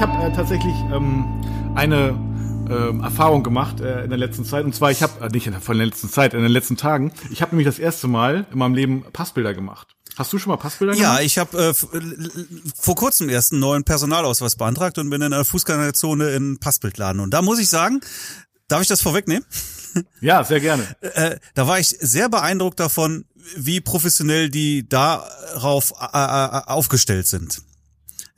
Ja, ich habe äh, tatsächlich ähm, eine ähm, Erfahrung gemacht äh, in der letzten Zeit. Und zwar, ich habe, äh, nicht in der, von der letzten Zeit, in den letzten Tagen, ich habe nämlich das erste Mal in meinem Leben Passbilder gemacht. Hast du schon mal Passbilder Ja, gemacht? ich habe äh, vor kurzem erst einen neuen Personalausweis beantragt und bin in einer Fußgängerzone in Passbildladen. Und da muss ich sagen, darf ich das vorwegnehmen? Ja, sehr gerne. Äh, da war ich sehr beeindruckt davon, wie professionell die darauf äh, äh, aufgestellt sind.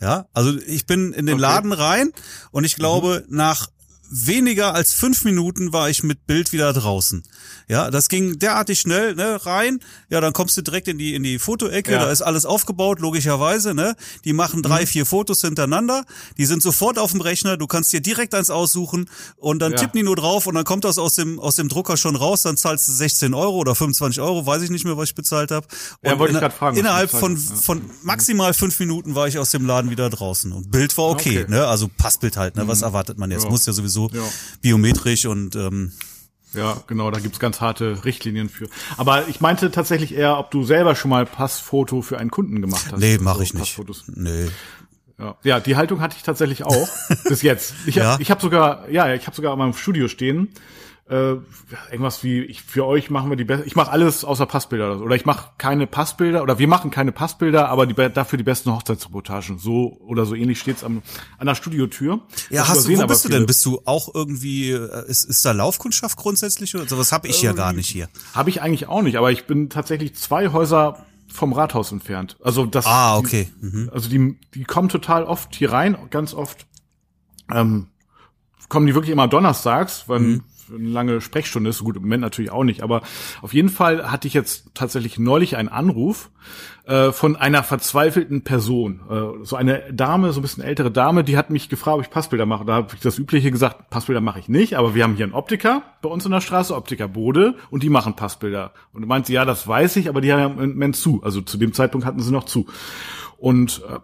Ja, also ich bin in den Okay. Laden rein und ich glaube, nach weniger als fünf Minuten war ich mit Bild wieder draußen. Ja, das ging derartig schnell, ne, rein. Ja, dann kommst du direkt in die, in die Fotoecke, Ja. da ist alles aufgebaut, logischerweise, ne. Die machen drei, vier Fotos hintereinander. Die sind sofort auf dem Rechner. Du kannst dir direkt eins aussuchen und dann Ja. tippen die nur drauf und dann kommt das aus dem, aus dem Drucker schon raus. Dann zahlst du 16 Euro oder 25 Euro, weiß ich nicht mehr, was ich bezahlt habe. Ja, wollte ich grad fragen, Innerhalb von, von maximal fünf Minuten war ich aus dem Laden wieder draußen. Und Bild war okay, Okay. Mhm. ne? Also Passbild halt, ne? Was erwartet man jetzt? Ja. Muss ja sowieso Ja. biometrisch und ähm, Ja, genau, da gibt's ganz harte Richtlinien für. Aber ich meinte tatsächlich eher, ob du selber schon mal Passfoto für einen Kunden gemacht hast. nee, mache Also ich nicht. Passfotos. Nee. Ja. ja, die Haltung hatte ich tatsächlich auch bis jetzt. Ich habe Ja? ich hab sogar, ja, ich habe sogar in meinem Studio stehen äh, irgendwas wie ich für euch machen wir die besten. Ich mache alles außer Passbilder oder so. oder ich mache keine Passbilder oder wir machen keine Passbilder, aber die dafür die besten Hochzeitsreportagen. So oder so ähnlich steht's am an der Studiotür. Ja, Das hast du, wo bist du denn? Bist du auch irgendwie, äh, ist, ist da Laufkundschaft grundsätzlich oder sowas habe ich ja gar nicht hier. Habe ich eigentlich auch nicht, aber ich bin tatsächlich zwei Häuser vom Rathaus entfernt. Also das. Ah, okay. Mhm. Die, also die, die kommen total oft hier rein, ganz oft. Ähm, kommen die wirklich immer donnerstags, weil Mhm. Eine lange Sprechstunde ist. Gut, im Moment natürlich auch nicht, aber auf jeden Fall hatte ich jetzt tatsächlich neulich einen Anruf äh, von einer verzweifelten Person. Äh, so eine Dame, so ein bisschen ältere Dame, die hat mich gefragt, ob ich Passbilder mache. Da habe ich das Übliche gesagt, Passbilder mache ich nicht, aber wir haben hier einen Optiker bei uns in der Straße, Optiker Bode, und die machen Passbilder. Und meint sie, ja, das weiß ich, aber die haben im Moment zu. Also zu dem Zeitpunkt hatten sie noch zu. Und äh,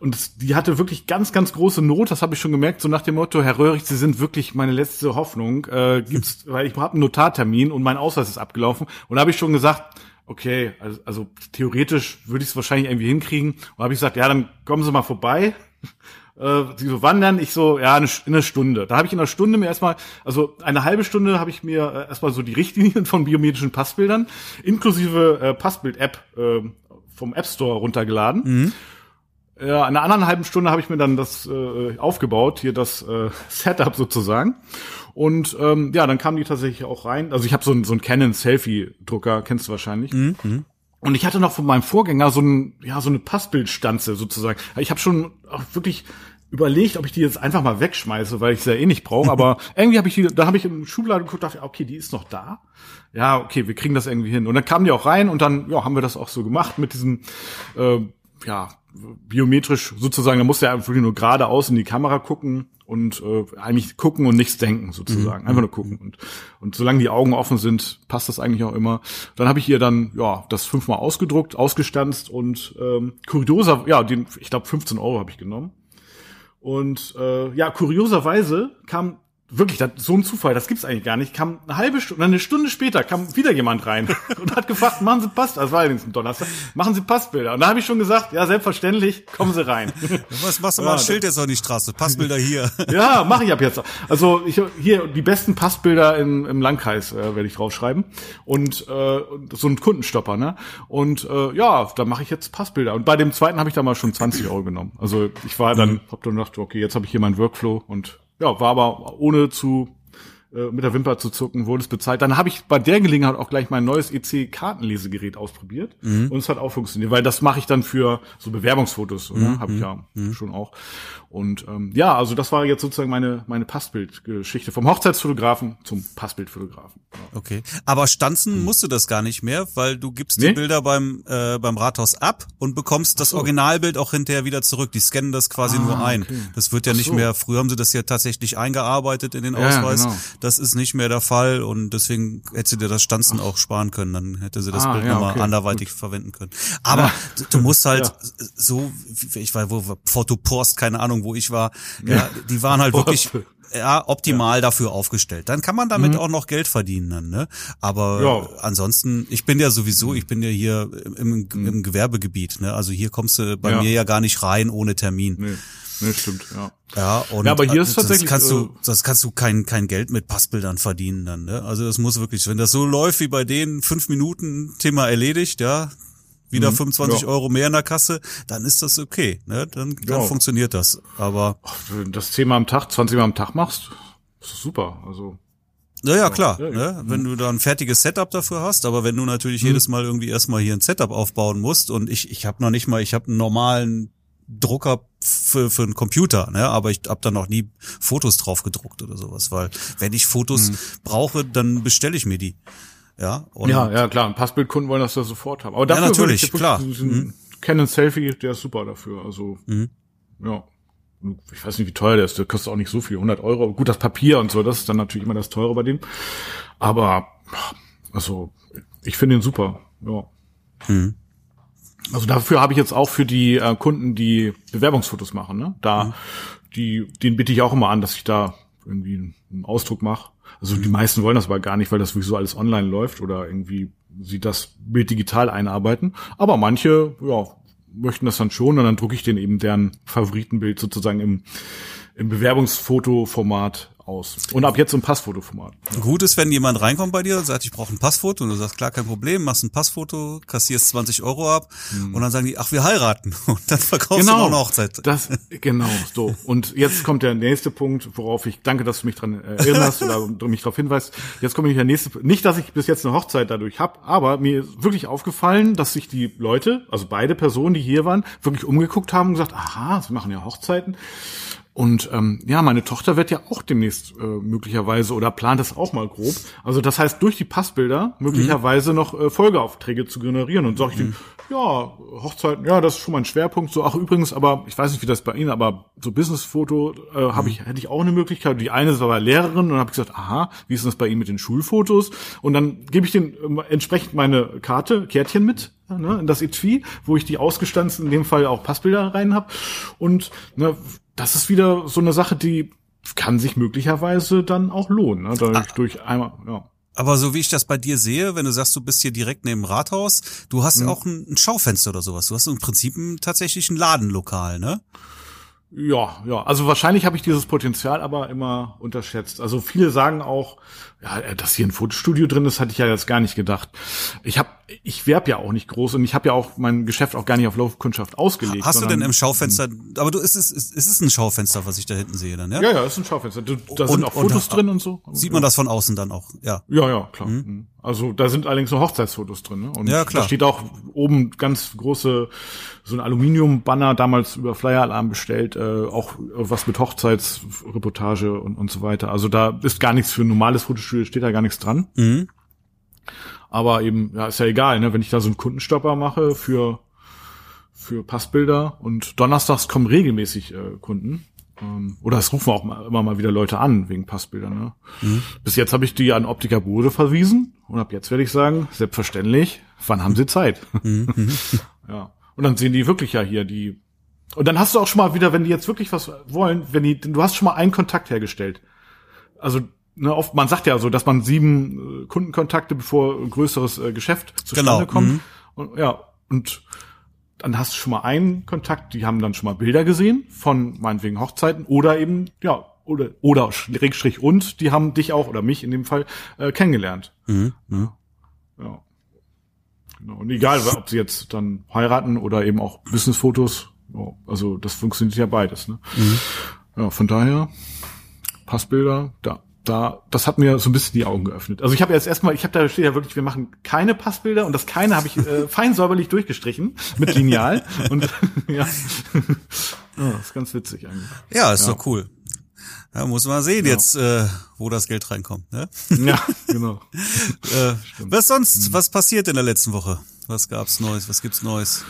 und die hatte wirklich ganz, ganz große Not, das habe ich schon gemerkt, so nach dem Motto, Herr Röhrig, Sie sind wirklich meine letzte Hoffnung. Äh, gibt's, weil ich habe einen Notartermin und mein Ausweis ist abgelaufen. Und da habe ich schon gesagt, okay, also, also theoretisch würde ich es wahrscheinlich irgendwie hinkriegen. Und habe ich gesagt, ja, dann kommen Sie mal vorbei. Äh, sie so wandern, ich so, ja, eine, in einer Stunde. Da habe ich in einer Stunde mir erstmal, also eine halbe Stunde habe ich mir äh, erstmal so die Richtlinien von biometrischen Passbildern inklusive äh, Passbild-App äh, vom App Store runtergeladen. Ja, in einer anderen halben Stunde habe ich mir dann das äh, aufgebaut, hier das äh, Setup sozusagen. Und ähm, ja, dann kamen die tatsächlich auch rein. Also ich habe so einen so einen Canon Selfie-Drucker, kennst du wahrscheinlich. Und ich hatte noch von meinem Vorgänger so ein, ja, so eine Passbildstanze sozusagen. Ich habe schon auch wirklich überlegt, ob ich die jetzt einfach mal wegschmeiße, weil ich sie ja eh nicht brauche. Aber irgendwie habe ich die, da habe ich im Schubladen geguckt, dachte, okay, die ist noch da. Ja, okay, wir kriegen das irgendwie hin. Und dann kamen die auch rein und dann, ja, haben wir das auch so gemacht mit diesem, äh, ja, biometrisch sozusagen. Da musste er wirklich nur geradeaus in die Kamera gucken und äh, eigentlich gucken und nichts denken sozusagen. Einfach nur gucken. Und, und solange die Augen offen sind, passt das eigentlich auch immer. Dann habe ich ihr dann, ja, das fünfmal ausgedruckt, ausgestanzt und ähm, kurioser, ja, den, ich glaube 15 Euro habe ich genommen. Und äh, ja, kurioserweise kam wirklich, das, so ein Zufall, das gibt's eigentlich gar nicht, kam eine halbe Stunde, eine Stunde später kam wieder jemand rein und hat gefragt, machen Sie Pass, das war übrigens ein Donnerstag, machen Sie Passbilder. Und da habe ich schon gesagt, ja, selbstverständlich, kommen Sie rein. Was machst du Ja, mal ein Schild jetzt auf die Straße? Passbilder hier. ja, mache ich ab jetzt. Also ich hier die besten Passbilder im, im Landkreis äh, werde ich draufschreiben und äh, so ein Kundenstopper, ne? Und äh, ja, da mache ich jetzt Passbilder. Und bei dem zweiten habe ich da mal schon 20 Euro genommen. Also ich war dann, hab dann gedacht, okay, jetzt habe ich hier meinen Workflow und ja, war aber ohne zu mit der Wimper zu zucken, wurde es bezahlt. Dann habe ich bei der Gelegenheit auch gleich mein neues EC-Kartenlesegerät ausprobiert und es hat auch funktioniert, weil das mache ich dann für so Bewerbungsfotos, ne? habe ich ja schon auch. Und ähm, ja, also das war jetzt sozusagen meine meine Passbildgeschichte vom Hochzeitsfotografen zum Passbildfotografen. Ja. Okay. Aber stanzen musst du das gar nicht mehr, weil du gibst die Nee. Bilder beim, äh, beim Rathaus ab und bekommst das Originalbild auch hinterher wieder zurück. Die scannen das quasi Ah, nur ein. okay. Das wird ja Ach nicht so. mehr, früher haben sie das ja tatsächlich eingearbeitet in den ja, Ausweis. genau. Das ist nicht mehr der Fall und deswegen hätte sie dir das Stanzen auch sparen können. Dann hätte sie das Ah, Bild ja, nochmal okay, anderweitig verwenden können. Aber du, du musst halt Ja. so, ich war, wo, Fotopost, keine Ahnung, wo ich war, ja, die waren halt wirklich ja, optimal dafür aufgestellt. Dann kann man damit auch noch Geld verdienen dann, ne? Aber Ja. ansonsten, ich bin ja sowieso, ich bin ja hier im, im Gewerbegebiet, ne? Also hier kommst du bei Ja. mir ja gar nicht rein ohne Termin. Nee, nee stimmt, ja. Ja, und Ja, aber hier ist äh, tatsächlich, kannst äh, du, sonst kannst du kein kein Geld mit Passbildern verdienen dann. Ne? Also das muss wirklich, wenn das so läuft wie bei denen, fünf Minuten Thema erledigt, ja, wieder 25 Mhm. ja. Euro mehr in der Kasse, dann ist das okay, ne? Dann, dann Ja. funktioniert das. Aber Wenn du das zehnmal am Tag, 20 Mal am Tag machst, ist das super. Also ja, ja klar, ja, Mhm. ne? wenn du da ein fertiges Setup dafür hast, aber wenn du natürlich jedes Mal irgendwie erstmal hier ein Setup aufbauen musst und ich ich habe noch nicht mal, ich habe einen normalen Drucker für, für einen Computer, ne? aber ich habe da noch nie Fotos drauf gedruckt oder sowas, weil wenn ich Fotos brauche, dann bestelle ich mir die. Ja, ja, ja klar, und Passbildkunden wollen das ja sofort haben. Aber dafür natürlich, würde ich klar. Mhm. Canon Selfie, der ist super dafür. Also ja. Ich weiß nicht, wie teuer der ist. Der kostet auch nicht so viel, 100 Euro. Gut, das Papier und so, das ist dann natürlich immer das Teure bei dem. Aber also ich finde ihn super. Ja. Mhm. Also dafür habe ich jetzt auch für die äh, Kunden, die Bewerbungsfotos machen, ne? Da, Mhm. die, den bitte ich auch immer an, dass ich da irgendwie einen Ausdruck mache. Also die meisten wollen das aber gar nicht, weil das sowieso alles online läuft oder irgendwie sie das Bild digital einarbeiten. Aber manche, ja, möchten das dann schon und dann drucke ich den eben deren Favoritenbild sozusagen im, im Bewerbungsfotoformat aus. Und ab jetzt im Passfotoformat. Gut ist, wenn jemand reinkommt bei dir und sagt, ich brauche ein Passfoto und du sagst, klar, kein Problem, machst ein Passfoto, kassierst 20 Euro ab und dann sagen die, ach, wir heiraten und dann verkaufst du noch eine Hochzeit. Das, genau, so. Und jetzt kommt der nächste Punkt, worauf ich danke, dass du mich dran erinnerst oder mich darauf hinweist. Jetzt kommt nämlich der nächste, nicht, dass ich bis jetzt eine Hochzeit dadurch hab, aber mir ist wirklich aufgefallen, dass sich die Leute, also beide Personen, die hier waren, wirklich umgeguckt haben und gesagt, aha, sie machen ja Hochzeiten. Und ähm, ja, meine Tochter wird ja auch demnächst äh, möglicherweise oder plant das auch mal grob. Also das heißt, durch die Passbilder möglicherweise noch äh, Folgeaufträge zu generieren. Und sag ich denen, ja, Hochzeiten, ja, das ist schon mal ein Schwerpunkt. So, ach übrigens, aber ich weiß nicht, wie das bei Ihnen, aber so Businessfoto äh, habe ich hätte ich auch eine Möglichkeit. Die eine ist aber Lehrerin und habe ich gesagt, aha, wie ist denn das bei Ihnen mit den Schulfotos? Und dann gebe ich den ähm, entsprechend meine Karte, Kärtchen mit ne, in das Etui, wo ich die ausgestanzten, in dem Fall auch Passbilder rein habe. Und ne, das ist wieder so eine Sache, die kann sich möglicherweise dann auch lohnen. Ne? Dadurch, durch einmal, ja. Aber so wie ich das bei dir sehe, wenn du sagst, du bist hier direkt neben dem Rathaus, du hast ja auch ein, ein Schaufenster oder sowas. Du hast im Prinzip ein, tatsächlich ein Ladenlokal, ne? Ja, ja. Also wahrscheinlich habe ich dieses Potenzial aber immer unterschätzt. Also viele sagen auch, ja, dass hier ein Fotostudio drin ist, hatte ich ja jetzt gar nicht gedacht. Ich habe, ich werb ja auch nicht groß und ich habe ja auch mein Geschäft auch gar nicht auf Laufkundschaft ausgelegt. Hast du denn im Schaufenster, aber du, ist es, ist, ist es ein Schaufenster, was ich da hinten sehe dann, ja? Ja, ja, ist ein Schaufenster. Da da Und- sind auch Fotos drin und so. Sieht man das von außen dann auch, ja. Ja, ja, klar. Mhm. Also da sind allerdings nur Hochzeitsfotos drin. Ne? Und Ja, klar. da steht auch oben ganz große, so ein Aluminium-Banner, damals über Flyer Alarm bestellt, äh, auch was mit Hochzeitsreportage und, und so weiter. Also da ist gar nichts für ein normales Fotostudio, steht da gar nichts dran. Mhm. Aber eben, ja, ist ja egal, ne? wenn ich da so einen Kundenstopper mache für, für Passbilder und donnerstags kommen regelmäßig äh, Kunden. Ähm, oder es rufen auch immer mal wieder Leute an wegen Passbildern. Ne? Bis jetzt habe ich die an Optiker Bode verwiesen und ab jetzt werde ich sagen, selbstverständlich, wann haben sie Zeit? ja. Und dann sehen die wirklich ja hier die. Und dann hast du auch schon mal wieder, wenn die jetzt wirklich was wollen, wenn die, du hast schon mal einen Kontakt hergestellt. Also ne, oft, man sagt ja so, dass man sieben äh, Kundenkontakte, bevor ein größeres äh, Geschäft zustande Genau, kommt. mhm. Und, ja, und dann hast du schon mal einen Kontakt, die haben dann schon mal Bilder gesehen von meinetwegen Hochzeiten oder eben, ja, oder, oder Schrägstrich und die haben dich auch oder mich in dem Fall äh, kennengelernt. Mhm. Ja. ja. Genau. Und egal, ob sie jetzt dann heiraten oder eben auch Businessfotos, ja, also das funktioniert ja beides. Ne? Ja, von daher, Passbilder, da, da, das hat mir so ein bisschen die Augen geöffnet. Also ich habe jetzt erstmal, ich habe da steht ja wirklich, wir machen keine Passbilder und das keine habe ich äh, fein säuberlich durchgestrichen mit Lineal und ja, ja, ist ganz witzig eigentlich. Ja, ist doch cool. Ja, muss man sehen jetzt, äh, wo das Geld reinkommt. Ne? Ja, genau. Äh, was sonst? Was passiert in der letzten Woche? Was gab's Neues? Was gibt's Neues?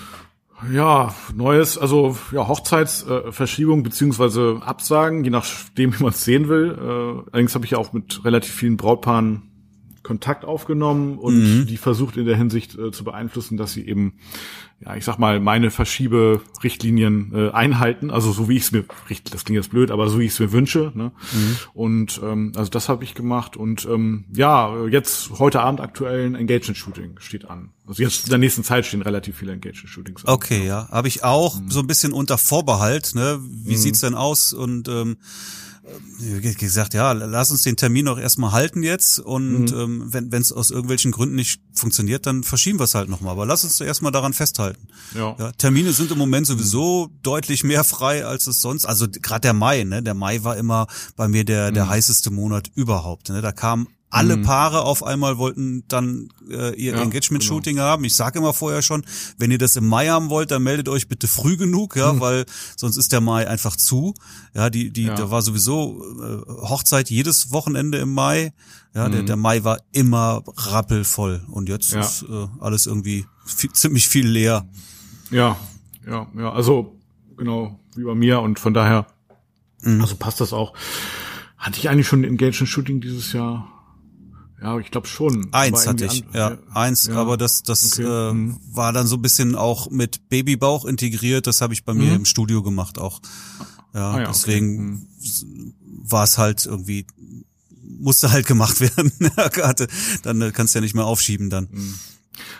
Ja, neues, also ja, Hochzeitsverschiebung äh, beziehungsweise Absagen, je nachdem, wie man es sehen will. Äh, allerdings habe ich ja auch mit relativ vielen Brautpaaren Kontakt aufgenommen und mhm. die versucht in der Hinsicht äh, zu beeinflussen, dass sie eben, ja, ich sag mal, meine Verschiebe-Richtlinien äh, einhalten, also so wie ich es mir, das klingt jetzt blöd, aber so wie ich es mir wünsche. Ne? Mhm. Und ähm, also das habe ich gemacht und ähm, ja, jetzt heute Abend aktuell ein Engagement-Shooting steht an. Also jetzt in der nächsten Zeit stehen relativ viele Engagement-Shootings an. Okay, ja, habe ich auch mhm. so ein bisschen unter Vorbehalt. Ne? Wie mhm. sieht's denn aus und ähm, äh, gesagt, ja, lass uns den Termin auch erstmal halten jetzt und mhm. ähm, wenn es aus irgendwelchen Gründen nicht funktioniert, dann verschieben wir es halt nochmal. Aber lass uns erstmal daran festhalten. Ja. ja. Termine sind im Moment sowieso mhm. deutlich mehr frei, als es sonst. Also gerade der Mai, ne? Der Mai war immer bei mir der, der mhm. heißeste Monat überhaupt. Ne? Da kam alle mhm. Paare auf einmal wollten dann äh, ihr ja, Engagement-Shooting genau. haben. Ich sage immer vorher schon, wenn ihr das im Mai haben wollt, dann meldet euch bitte früh genug, ja, mhm. weil sonst ist der Mai einfach zu. Ja, die, die, ja. da war sowieso äh, Hochzeit jedes Wochenende im Mai. Ja, mhm. der, der Mai war immer rappelvoll und jetzt ja. ist äh, alles irgendwie viel, ziemlich viel leer. Ja, ja, ja, also genau wie bei mir und von daher, mhm. also passt das auch. Hatte ich eigentlich schon ein Engagement-Shooting dieses Jahr? Ja, ich glaube schon. Eins hatte ich, ja, eins, ja. aber das, das okay. äh, mhm. war dann so ein bisschen auch mit Babybauch integriert. Das habe ich bei mir mhm. im Studio gemacht auch. Ja, ah, ja deswegen okay. mhm. war es halt irgendwie musste halt gemacht werden. dann äh, kannst du ja nicht mehr aufschieben dann. Mhm.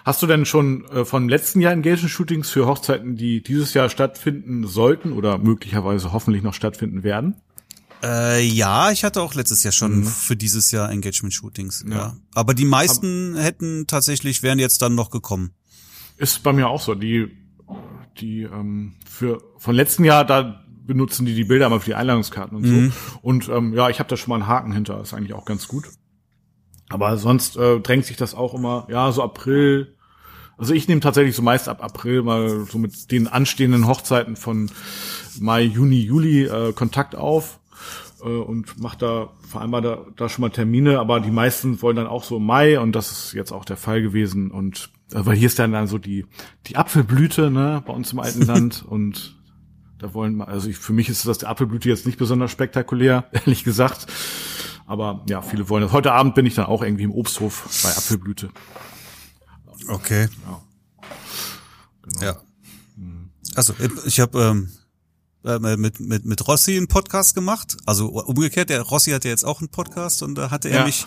Hast du denn schon äh, von letzten Jahr Engagement-Shootings für Hochzeiten, die dieses Jahr stattfinden sollten oder möglicherweise hoffentlich noch stattfinden werden? Äh, ja, ich hatte auch letztes Jahr schon mhm. für dieses Jahr Engagement-Shootings. Ja. ja. Aber die meisten Aber hätten tatsächlich, wären jetzt dann noch gekommen. Ist bei mir auch so. Die, die ähm, für von letzten Jahr, da benutzen die die Bilder mal für die Einladungskarten und mhm. so. Und ähm, ja, ich habe da schon mal einen Haken hinter. Ist eigentlich auch ganz gut. Aber sonst äh, drängt sich das auch immer, ja, so April. Also ich nehme tatsächlich so meist ab April mal so mit den anstehenden Hochzeiten von Mai, Juni, Juli äh, Kontakt auf äh, und macht da vereinbart da, da schon mal Termine, aber die meisten wollen dann auch so im Mai und das ist jetzt auch der Fall gewesen und äh, weil hier ist dann dann so die die Apfelblüte ne bei uns im alten Land und da wollen also ich, für mich ist das der Apfelblüte jetzt nicht besonders spektakulär ehrlich gesagt, aber ja viele wollen das. Heute Abend bin ich dann auch irgendwie im Obsthof bei Apfelblüte. Okay. Ja. Genau. ja. Also ich habe ähm, äh, mit, mit, mit Rossi einen Podcast gemacht. Also umgekehrt, der Rossi hatte jetzt auch einen Podcast und da hatte er ja. mich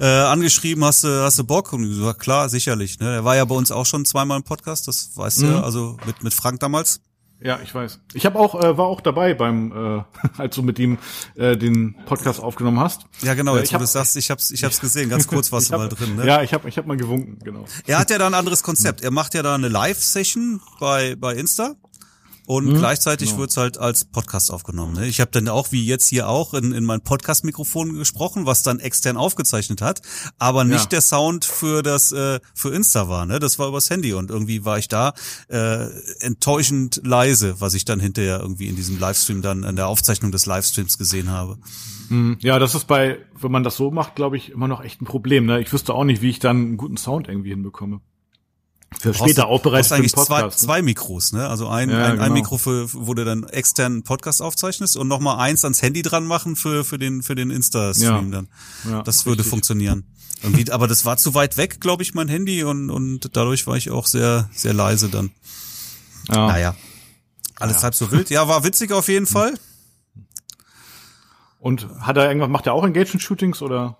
äh, angeschrieben, hast du, hast du Bock? Und ich so, klar, sicherlich. Ne? Er war ja bei uns auch schon zweimal im Podcast, das weißt mhm. du, also mit, mit Frank damals. Ja, ich weiß. Ich habe auch äh, war auch dabei beim äh, als du mit ihm äh, den Podcast aufgenommen hast. Ja, genau, äh, jetzt äh, ich du sagst, ich hab's ich hab's gesehen, ganz kurz warst du mal drin, ne? Ja, ich habe ich hab mal gewunken, genau. Er hat ja da ein anderes Konzept. Er macht ja da eine Live Session bei bei Insta und mhm, gleichzeitig genau. wird's halt als Podcast aufgenommen. Ne? Ich habe dann auch, wie jetzt hier auch, in, in mein Podcast-Mikrofon gesprochen, was dann extern aufgezeichnet hat, aber nicht ja. der Sound für das äh, für Insta war. Ne? Das war übers Handy und irgendwie war ich da äh, enttäuschend leise, was ich dann hinterher irgendwie in diesem Livestream dann in der Aufzeichnung des Livestreams gesehen habe. Mhm. Ja, das ist bei, wenn man das so macht, glaube ich, immer noch echt ein Problem. Ne? Ich wüsste auch nicht, wie ich dann einen guten Sound irgendwie hinbekomme. Für später auch bereits eigentlich Podcast, zwei, ne? zwei Mikros, ne? Also ein, ja, ein, genau. ein Mikro, für, wo du dann externen Podcast aufzeichnest und nochmal eins ans Handy dran machen für, für den, für den Insta-Stream ja. dann. Ja, das würde richtig. funktionieren. Irgendwie, aber das war zu weit weg, glaube ich, mein Handy und, und dadurch war ich auch sehr, sehr leise dann. Ja. Naja. Alles ja. halb so wild. Ja, war witzig auf jeden Fall. Und hat er irgendwas, macht er auch Engagement-Shootings oder?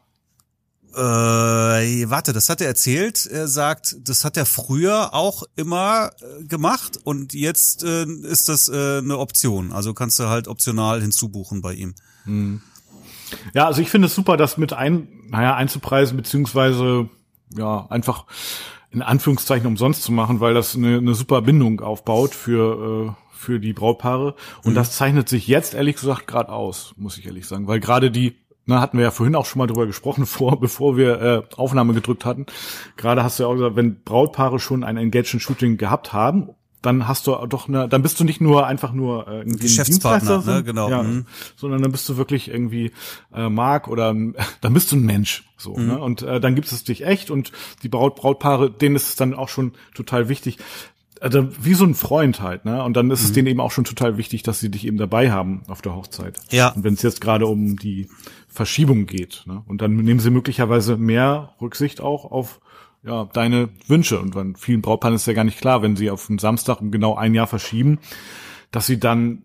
Äh, warte, das hat er erzählt. Er sagt, das hat er früher auch immer äh, gemacht und jetzt äh, ist das äh, eine Option. Also kannst du halt optional hinzubuchen bei ihm. Hm. Ja, also ich finde es super, das mit ein, naja, einzupreisen, beziehungsweise ja, einfach in Anführungszeichen umsonst zu machen, weil das eine, eine super Bindung aufbaut für, äh, für die Brautpaare. Und mhm. das zeichnet sich jetzt ehrlich gesagt gerade aus, muss ich ehrlich sagen. Weil gerade die na, hatten wir ja vorhin auch schon mal drüber gesprochen, vor, bevor wir äh, Aufnahme gedrückt hatten. Gerade hast du ja auch gesagt, wenn Brautpaare schon ein Engagement-Shooting gehabt haben, dann hast du doch eine, dann bist du nicht nur einfach nur äh, Geschäftspartner, ne, genau, ja, mhm. sondern dann bist du wirklich irgendwie äh, Mark oder dann bist du ein Mensch, so. Mhm. Ne? Und äh, dann gibt es dich echt und die Braut, Brautpaare, denen ist es dann auch schon total wichtig also wie so ein Freund halt, ne? Und dann ist mhm. es denen eben auch schon total wichtig, dass sie dich eben dabei haben auf der Hochzeit. Ja. Und wenn es jetzt gerade um die Verschiebung geht, ne? Und dann nehmen sie möglicherweise mehr Rücksicht auch auf ja, deine Wünsche. Und bei vielen Brautpaaren ist ja gar nicht klar, wenn sie auf den Samstag um genau ein Jahr verschieben, dass sie dann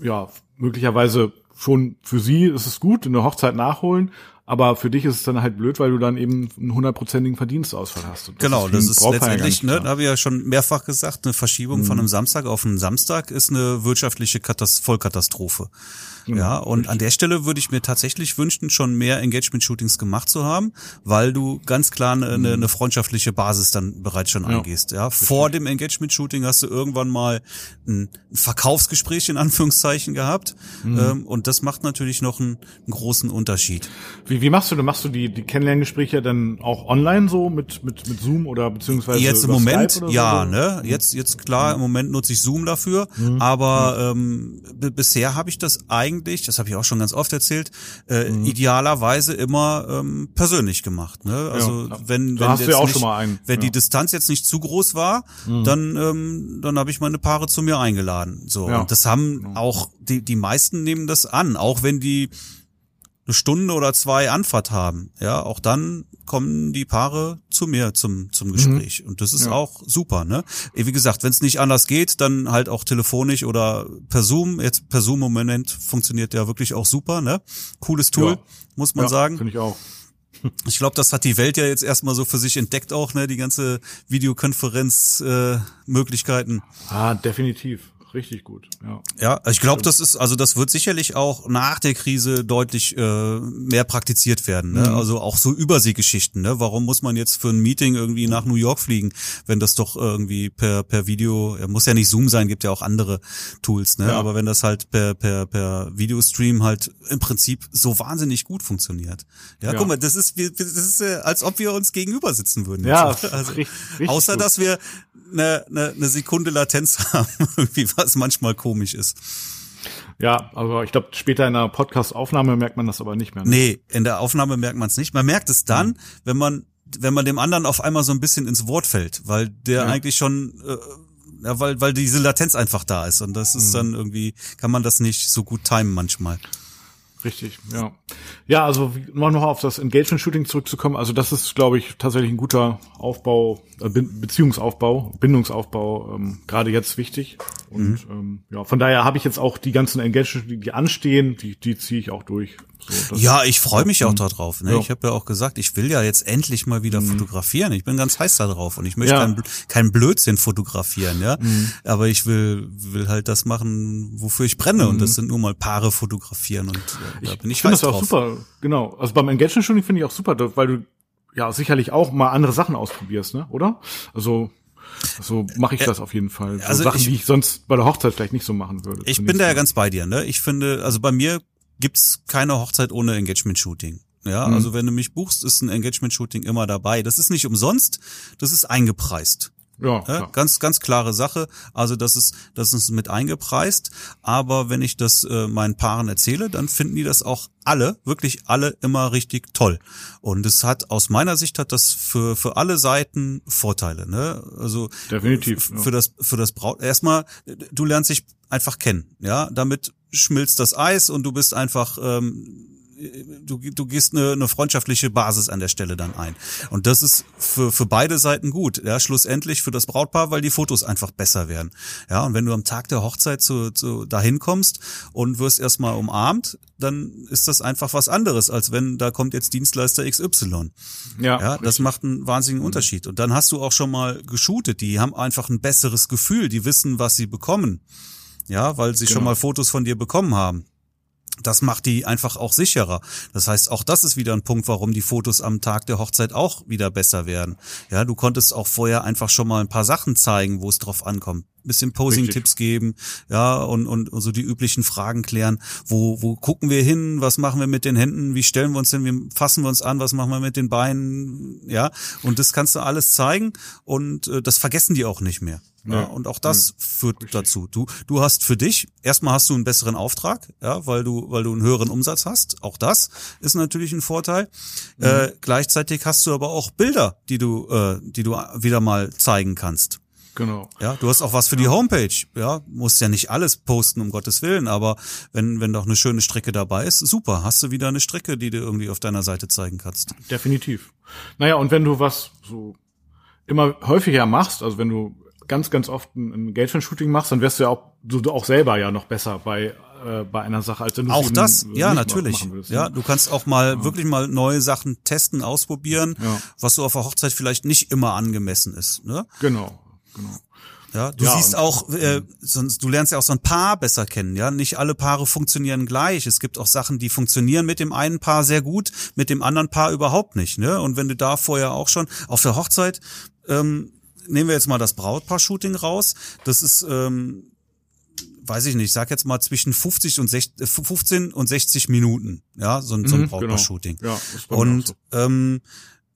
ja möglicherweise schon für sie ist es gut, eine Hochzeit nachholen, aber für dich ist es dann halt blöd, weil du dann eben einen hundertprozentigen Verdienstausfall hast. Das genau, ist das ist letztendlich, ne, da habe ich ja schon mehrfach gesagt, eine Verschiebung mhm. von einem Samstag auf einen Samstag ist eine wirtschaftliche Katast Vollkatastrophe. Genau, ja, und an der Stelle würde ich mir tatsächlich wünschen, schon mehr Engagement-Shootings gemacht zu haben, weil du ganz klar eine, eine, eine freundschaftliche Basis dann bereits schon ja, angehst. Ja, richtig. vor dem Engagement-Shooting hast du irgendwann mal ein Verkaufsgespräch in Anführungszeichen gehabt, mhm. ähm, und das macht natürlich noch einen, einen großen Unterschied. Wie, wie machst du, machst du die, die Kennenlerngespräche dann auch online so mit, mit, mit Zoom oder beziehungsweise Jetzt im Moment, ja, so? ne, jetzt, jetzt klar, im Moment nutze ich Zoom dafür, mhm. aber, ähm, bisher habe ich das eigentlich das habe ich auch schon ganz oft erzählt, äh, mhm. idealerweise immer ähm, persönlich gemacht. Ne? Also ja, wenn, da wenn, jetzt nicht, einen, wenn ja. die Distanz jetzt nicht zu groß war, mhm. dann ähm, dann habe ich meine Paare zu mir eingeladen. So ja. und das haben auch die die meisten nehmen das an, auch wenn die eine Stunde oder zwei Anfahrt haben, ja, auch dann kommen die Paare zu mir zum zum Gespräch mhm. und das ist ja. auch super, ne? Wie gesagt, wenn es nicht anders geht, dann halt auch telefonisch oder per Zoom. Jetzt per Zoom im Moment funktioniert ja wirklich auch super, ne? Cooles Tool, ja. muss man ja, sagen. Finde ich auch. Ich glaube, das hat die Welt ja jetzt erstmal so für sich entdeckt auch, ne, die ganze Videokonferenz äh, Möglichkeiten. Ah, definitiv richtig gut. Ja, ja ich glaube, das ist, also das wird sicherlich auch nach der Krise deutlich äh, mehr praktiziert werden. Ne? Mhm. Also auch so Überseegeschichten. Ne? Warum muss man jetzt für ein Meeting irgendwie nach New York fliegen, wenn das doch irgendwie per per Video, ja, muss ja nicht Zoom sein, gibt ja auch andere Tools. Ne? Ja. Aber wenn das halt per per per Videostream halt im Prinzip so wahnsinnig gut funktioniert. Ja, ja. guck mal, das ist das ist äh, als ob wir uns gegenüber sitzen würden. Ja, also, richtig, richtig außer gut. dass wir eine, eine, eine Sekunde Latenz haben, irgendwie was manchmal komisch ist. Ja, also ich glaube, später in der Podcast-Aufnahme merkt man das aber nicht mehr. Ne? Nee, in der Aufnahme merkt man es nicht. Man merkt es dann, mhm. wenn man wenn man dem anderen auf einmal so ein bisschen ins Wort fällt, weil der ja. eigentlich schon äh, ja, weil weil diese Latenz einfach da ist und das ist mhm. dann irgendwie kann man das nicht so gut timen manchmal. Richtig, ja. Ja, also noch noch auf das Engagement-Shooting zurückzukommen. Also das ist, glaube ich, tatsächlich ein guter Aufbau, äh, Beziehungsaufbau, Bindungsaufbau, ähm, gerade jetzt wichtig. Und mhm. ähm, ja, von daher habe ich jetzt auch die ganzen Engagement, die, die anstehen, die, die ziehe ich auch durch. So, ja, ich freue mich auch darauf. Ne? Ja. Ich habe ja auch gesagt, ich will ja jetzt endlich mal wieder mhm. fotografieren. Ich bin ganz heiß da drauf und ich möchte ja. keinen kein Blödsinn fotografieren, ja. Mhm. Aber ich will will halt das machen, wofür ich brenne mhm. und das sind nur mal Paare fotografieren und äh, da ich bin ich heiß das drauf. auch super. Genau. Also beim Engagement Shooting finde ich auch super, weil du ja sicherlich auch mal andere Sachen ausprobierst, ne? Oder? Also so mache ich das auf jeden Fall. So also Sachen, ich, die ich sonst bei der Hochzeit vielleicht nicht so machen würde. Ich bin da ja ganz bei dir. Ne? Ich finde, also bei mir gibt's keine Hochzeit ohne Engagement-Shooting. Ja, mhm. also wenn du mich buchst, ist ein Engagement-Shooting immer dabei. Das ist nicht umsonst, das ist eingepreist. Ja, ja ganz ganz klare Sache. Also das ist das ist mit eingepreist. Aber wenn ich das äh, meinen Paaren erzähle, dann finden die das auch alle wirklich alle immer richtig toll. Und es hat aus meiner Sicht hat das für für alle Seiten Vorteile. Ne? Also definitiv für ja. das für das Braut erstmal du lernst dich einfach kennen. Ja, damit schmilzt das Eis und du bist einfach ähm, du, du gehst eine, eine freundschaftliche Basis an der Stelle dann ein. Und das ist für, für beide Seiten gut. Ja, schlussendlich für das Brautpaar, weil die Fotos einfach besser werden. Ja, und wenn du am Tag der Hochzeit zu, zu dahin kommst und wirst erstmal umarmt, dann ist das einfach was anderes, als wenn da kommt jetzt Dienstleister XY. Ja, ja das macht einen wahnsinnigen. Unterschied. Und dann hast du auch schon mal geshootet. Die haben einfach ein besseres Gefühl. Die wissen, was sie bekommen. Ja, weil sie genau. schon mal Fotos von dir bekommen haben das macht die einfach auch sicherer. Das heißt, auch das ist wieder ein Punkt, warum die Fotos am Tag der Hochzeit auch wieder besser werden. Ja, du konntest auch vorher einfach schon mal ein paar Sachen zeigen, wo es drauf ankommt. Bisschen Posing-Tipps geben, ja, und, und, und so die üblichen Fragen klären. Wo, wo gucken wir hin? Was machen wir mit den Händen? Wie stellen wir uns hin? Wie fassen wir uns an? Was machen wir mit den Beinen? Ja, und das kannst du alles zeigen und äh, das vergessen die auch nicht mehr. Ja, und auch das ja, führt richtig. dazu. Du, du hast für dich, erstmal hast du einen besseren Auftrag, ja, weil du, weil du einen höheren Umsatz hast. Auch das ist natürlich ein Vorteil. Mhm. Äh, gleichzeitig hast du aber auch Bilder, die du, äh, die du wieder mal zeigen kannst. Genau. Ja, du hast auch was für die Homepage. Ja, musst ja nicht alles posten, um Gottes Willen, aber wenn, wenn doch eine schöne Strecke dabei ist, super. Hast du wieder eine Strecke, die du irgendwie auf deiner Seite zeigen kannst. Definitiv. Naja, und wenn du was so immer häufiger machst, also wenn du ganz, ganz oft ein Engagement-Shooting machst, dann wirst du ja auch, du, du auch selber ja noch besser bei äh, bei einer Sache, als wenn du auch das, ja natürlich, willst, ja, ne? du kannst auch mal ja. wirklich mal neue Sachen testen, ausprobieren, Ja. was so auf der Hochzeit vielleicht nicht immer angemessen ist, ne? Genau, genau. Ja, du Ja, siehst auch, äh, sonst, du lernst ja auch so ein Paar besser kennen, ja. Nicht alle Paare funktionieren gleich. Es gibt auch Sachen, die funktionieren mit dem einen Paar sehr gut, mit dem anderen Paar überhaupt nicht, ne? Und wenn du da vorher auch schon auf der Hochzeit, ähm, nehmen wir jetzt mal das Brautpaar-Shooting raus. Das ist, ähm, weiß ich nicht, ich sag jetzt mal zwischen 50 und 60, äh, 15 und 60 Minuten, ja, so ein, so ein Mhm, Brautpaar-Shooting. Ja, ist bei mir auch Und so. ähm,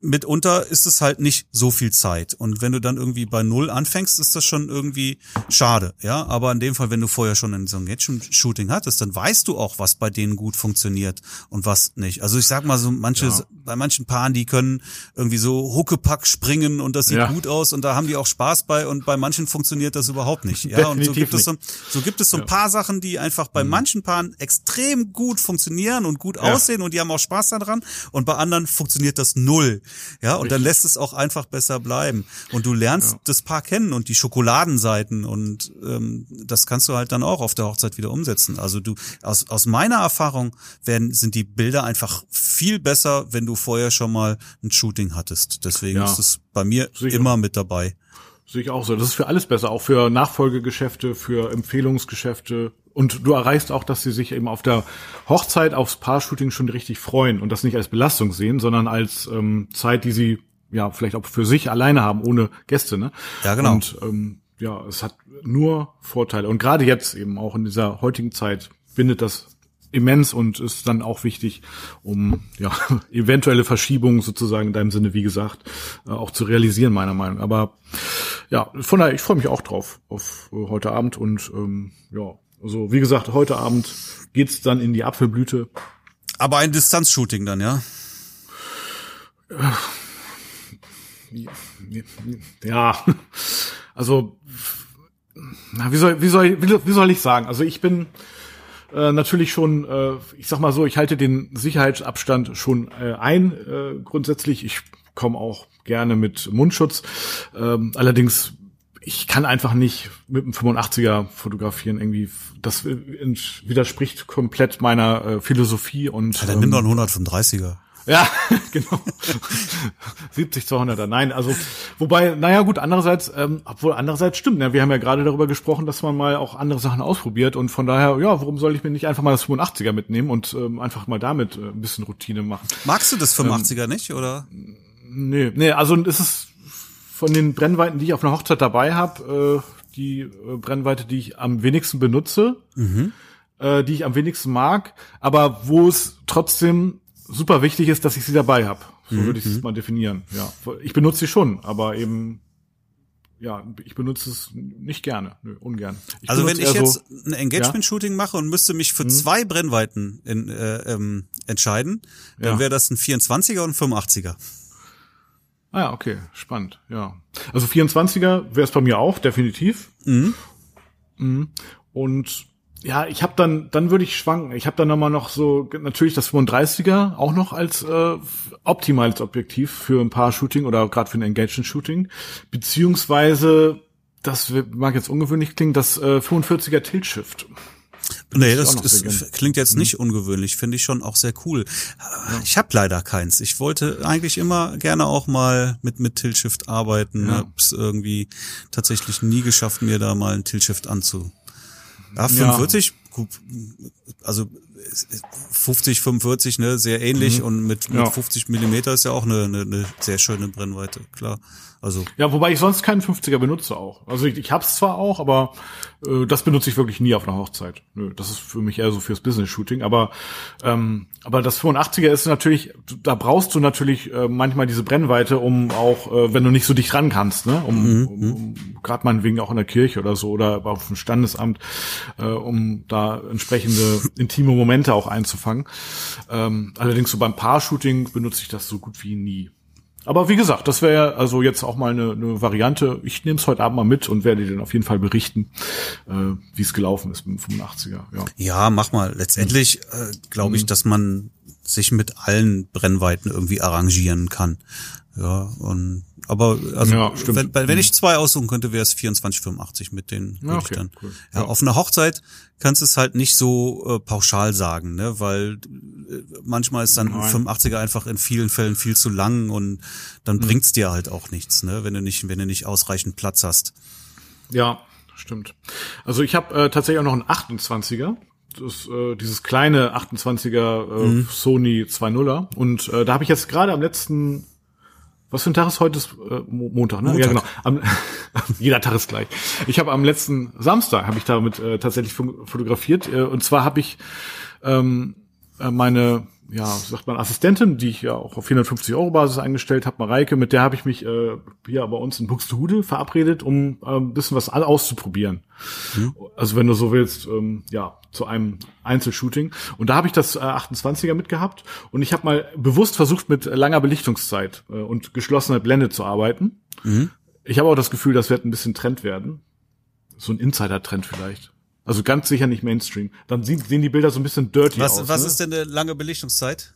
mitunter ist es halt nicht so viel Zeit. Und wenn du dann irgendwie bei Null anfängst, ist das schon irgendwie schade. Ja, aber in dem Fall, wenn du vorher schon ein so ein Engagement-Shooting hattest, dann weißt du auch, was bei denen gut funktioniert und was nicht. Also ich sag mal so, manche, Ja. bei manchen Paaren, die können irgendwie so Huckepack springen und das sieht Ja. gut aus und da haben die auch Spaß bei und bei manchen funktioniert das überhaupt nicht. Ja, und so gibt es so, so gibt es so ein paar Sachen, die einfach bei manchen Paaren extrem gut funktionieren und gut Ja. aussehen und die haben auch Spaß daran und bei anderen funktioniert das null. Ja, und dann lässt es auch einfach besser bleiben. Und du lernst das Paar kennen und die Schokoladenseiten und ähm, das kannst du halt dann auch auf der Hochzeit wieder umsetzen. Also du, aus, aus meiner Erfahrung werden, sind die Bilder einfach viel besser, wenn du vorher schon mal ein Shooting hattest. Deswegen Ja. ist es bei mir Sicher. immer mit dabei. Sehe ich auch so. Das ist für alles besser, auch für Nachfolgegeschäfte, für Empfehlungsgeschäfte. Und du erreichst auch, dass sie sich eben auf der Hochzeit aufs Paar-Shooting schon richtig freuen und das nicht als Belastung sehen, sondern als ähm, Zeit, die sie ja vielleicht auch für sich alleine haben, ohne Gäste. Ne? Ja, genau. Und ähm, ja, es hat nur Vorteile. Und gerade jetzt eben auch in dieser heutigen Zeit bindet das immens und ist dann auch wichtig, um ja eventuelle Verschiebungen sozusagen in deinem Sinne, wie gesagt, äh, auch zu realisieren, meiner Meinung. nach. Aber ja, von daher, ich freue mich auch drauf auf äh, heute Abend und ähm, ja, also wie gesagt, heute Abend geht's dann in die Apfelblüte. Aber ein Distanzshooting dann, ja? Ja, also wie soll wie soll wie, wie soll ich sagen? Also ich bin äh, natürlich schon, äh, ich sag mal so, ich halte den Sicherheitsabstand schon äh, ein äh, grundsätzlich. Ich komme auch gerne mit Mundschutz. Ähm, allerdings ich kann einfach nicht mit dem 85er fotografieren irgendwie. Das widerspricht komplett meiner äh, Philosophie und ja dann nimm doch einen 135er. ja, genau. 70 200er. Nein, also wobei, naja gut, andererseits, ähm, obwohl andererseits stimmt. Ne? Wir haben ja gerade darüber gesprochen, dass man mal auch andere Sachen ausprobiert und von daher, ja, warum soll ich mir nicht einfach mal das 85er mitnehmen und ähm, einfach mal damit äh, ein bisschen Routine machen? Magst du das 85er nicht, oder? Nee, nee, also es ist von den Brennweiten, die ich auf einer Hochzeit dabei habe, äh, die äh, Brennweite, die ich am wenigsten benutze, äh, die ich am wenigsten mag, aber wo es trotzdem super wichtig ist, dass ich sie dabei habe. So würde ich es mal definieren. Ja, ich benutze sie schon, aber eben ja, ich benutze es nicht gerne, Nö, ungern. Ich Also wenn ich jetzt ein Engagement-Shooting mache und müsste mich Mhm. für zwei Brennweiten in, äh, ähm, entscheiden, dann Ja. wäre das ein 24er und ein 85er. Ah ja, okay, spannend, ja. Also 24er wäre es bei mir auch, definitiv. Mhm. Und ja, ich habe dann, dann würde ich schwanken. Ich habe dann nochmal noch so, natürlich das 35er auch noch als äh, optimales Objektiv für ein Paar-Shooting oder gerade für ein Engagement-Shooting. Beziehungsweise, das mag jetzt ungewöhnlich klingen, das äh, 45er Tilt-Shift. Nee, das ist, klingt jetzt nicht ungewöhnlich, finde ich schon auch sehr cool. Ich habe leider keins. Ich wollte eigentlich immer gerne auch mal mit mit Tilt-Shift arbeiten. Ja. Hab's irgendwie tatsächlich nie geschafft, mir da mal ein Tilt-Shift anzu. Ja, Ja. 45, gut, also 50, 45, ne, sehr ähnlich und mit, mit Mhm. Ja. 50 Millimeter ist ja auch eine, eine, eine sehr schöne Brennweite, klar. Also Ja, wobei ich sonst keinen 50er benutze auch. Also ich, ich hab's zwar auch, aber äh, das benutze ich wirklich nie auf einer Hochzeit. Nö, das ist für mich eher so fürs Business-Shooting. Aber ähm, aber das 85er ist natürlich, da brauchst du natürlich äh, manchmal diese Brennweite, um auch, äh, wenn du nicht so dicht ran kannst, ne, um, um, um gerade meinetwegen auch in der Kirche oder so oder auf dem Standesamt, äh, um da entsprechende intime Momente auch einzufangen. Ähm, allerdings so beim Paar-Shooting benutze ich das so gut wie nie. Aber wie gesagt, das wäre also jetzt auch mal eine, eine Variante. Ich nehme es heute Abend mal mit und werde dir dann auf jeden Fall berichten, äh, wie es gelaufen ist mit dem 85er. Ja, ja mach mal. Letztendlich äh, glaube ich, mhm. dass man sich mit allen Brennweiten irgendwie arrangieren kann. Ja, und aber also ja, wenn, wenn ich zwei aussuchen könnte, wäre es 2485 mit den ja, okay, dann. Cool. Ja, auf einer Hochzeit kannst du es halt nicht so äh, pauschal sagen, ne, weil äh, manchmal ist dann Nein. 85er einfach in vielen Fällen viel zu lang und dann mhm. bringt's dir halt auch nichts, ne, wenn du nicht wenn du nicht ausreichend Platz hast. Ja, stimmt. Also ich habe äh, tatsächlich auch noch einen 28er das, äh, dieses kleine 28er äh, mhm. Sony 2.0er und äh, da habe ich jetzt gerade am letzten was für ein Tag ist heute? Ist, äh, Montag, ne? Montag. Ja, genau. Am, jeder Tag ist gleich. Ich habe am letzten Samstag habe ich damit äh, tatsächlich fotografiert äh, und zwar habe ich ähm, äh, meine ja, sagt man, Assistentin, die ich ja auch auf 450 Euro Basis eingestellt habe, Mareike, mit der habe ich mich äh, hier bei uns in Buxtehude verabredet, um äh, ein bisschen was auszuprobieren. Mhm. Also wenn du so willst, ähm, ja, zu einem Einzelshooting. Und da habe ich das äh, 28er mitgehabt und ich habe mal bewusst versucht, mit langer Belichtungszeit äh, und geschlossener Blende zu arbeiten. Mhm. Ich habe auch das Gefühl, das wird ein bisschen Trend werden. So ein Insider-Trend vielleicht. Also ganz sicher nicht Mainstream. Dann sehen, sehen die Bilder so ein bisschen dirty was, aus. Was ne? ist denn eine lange Belichtungszeit?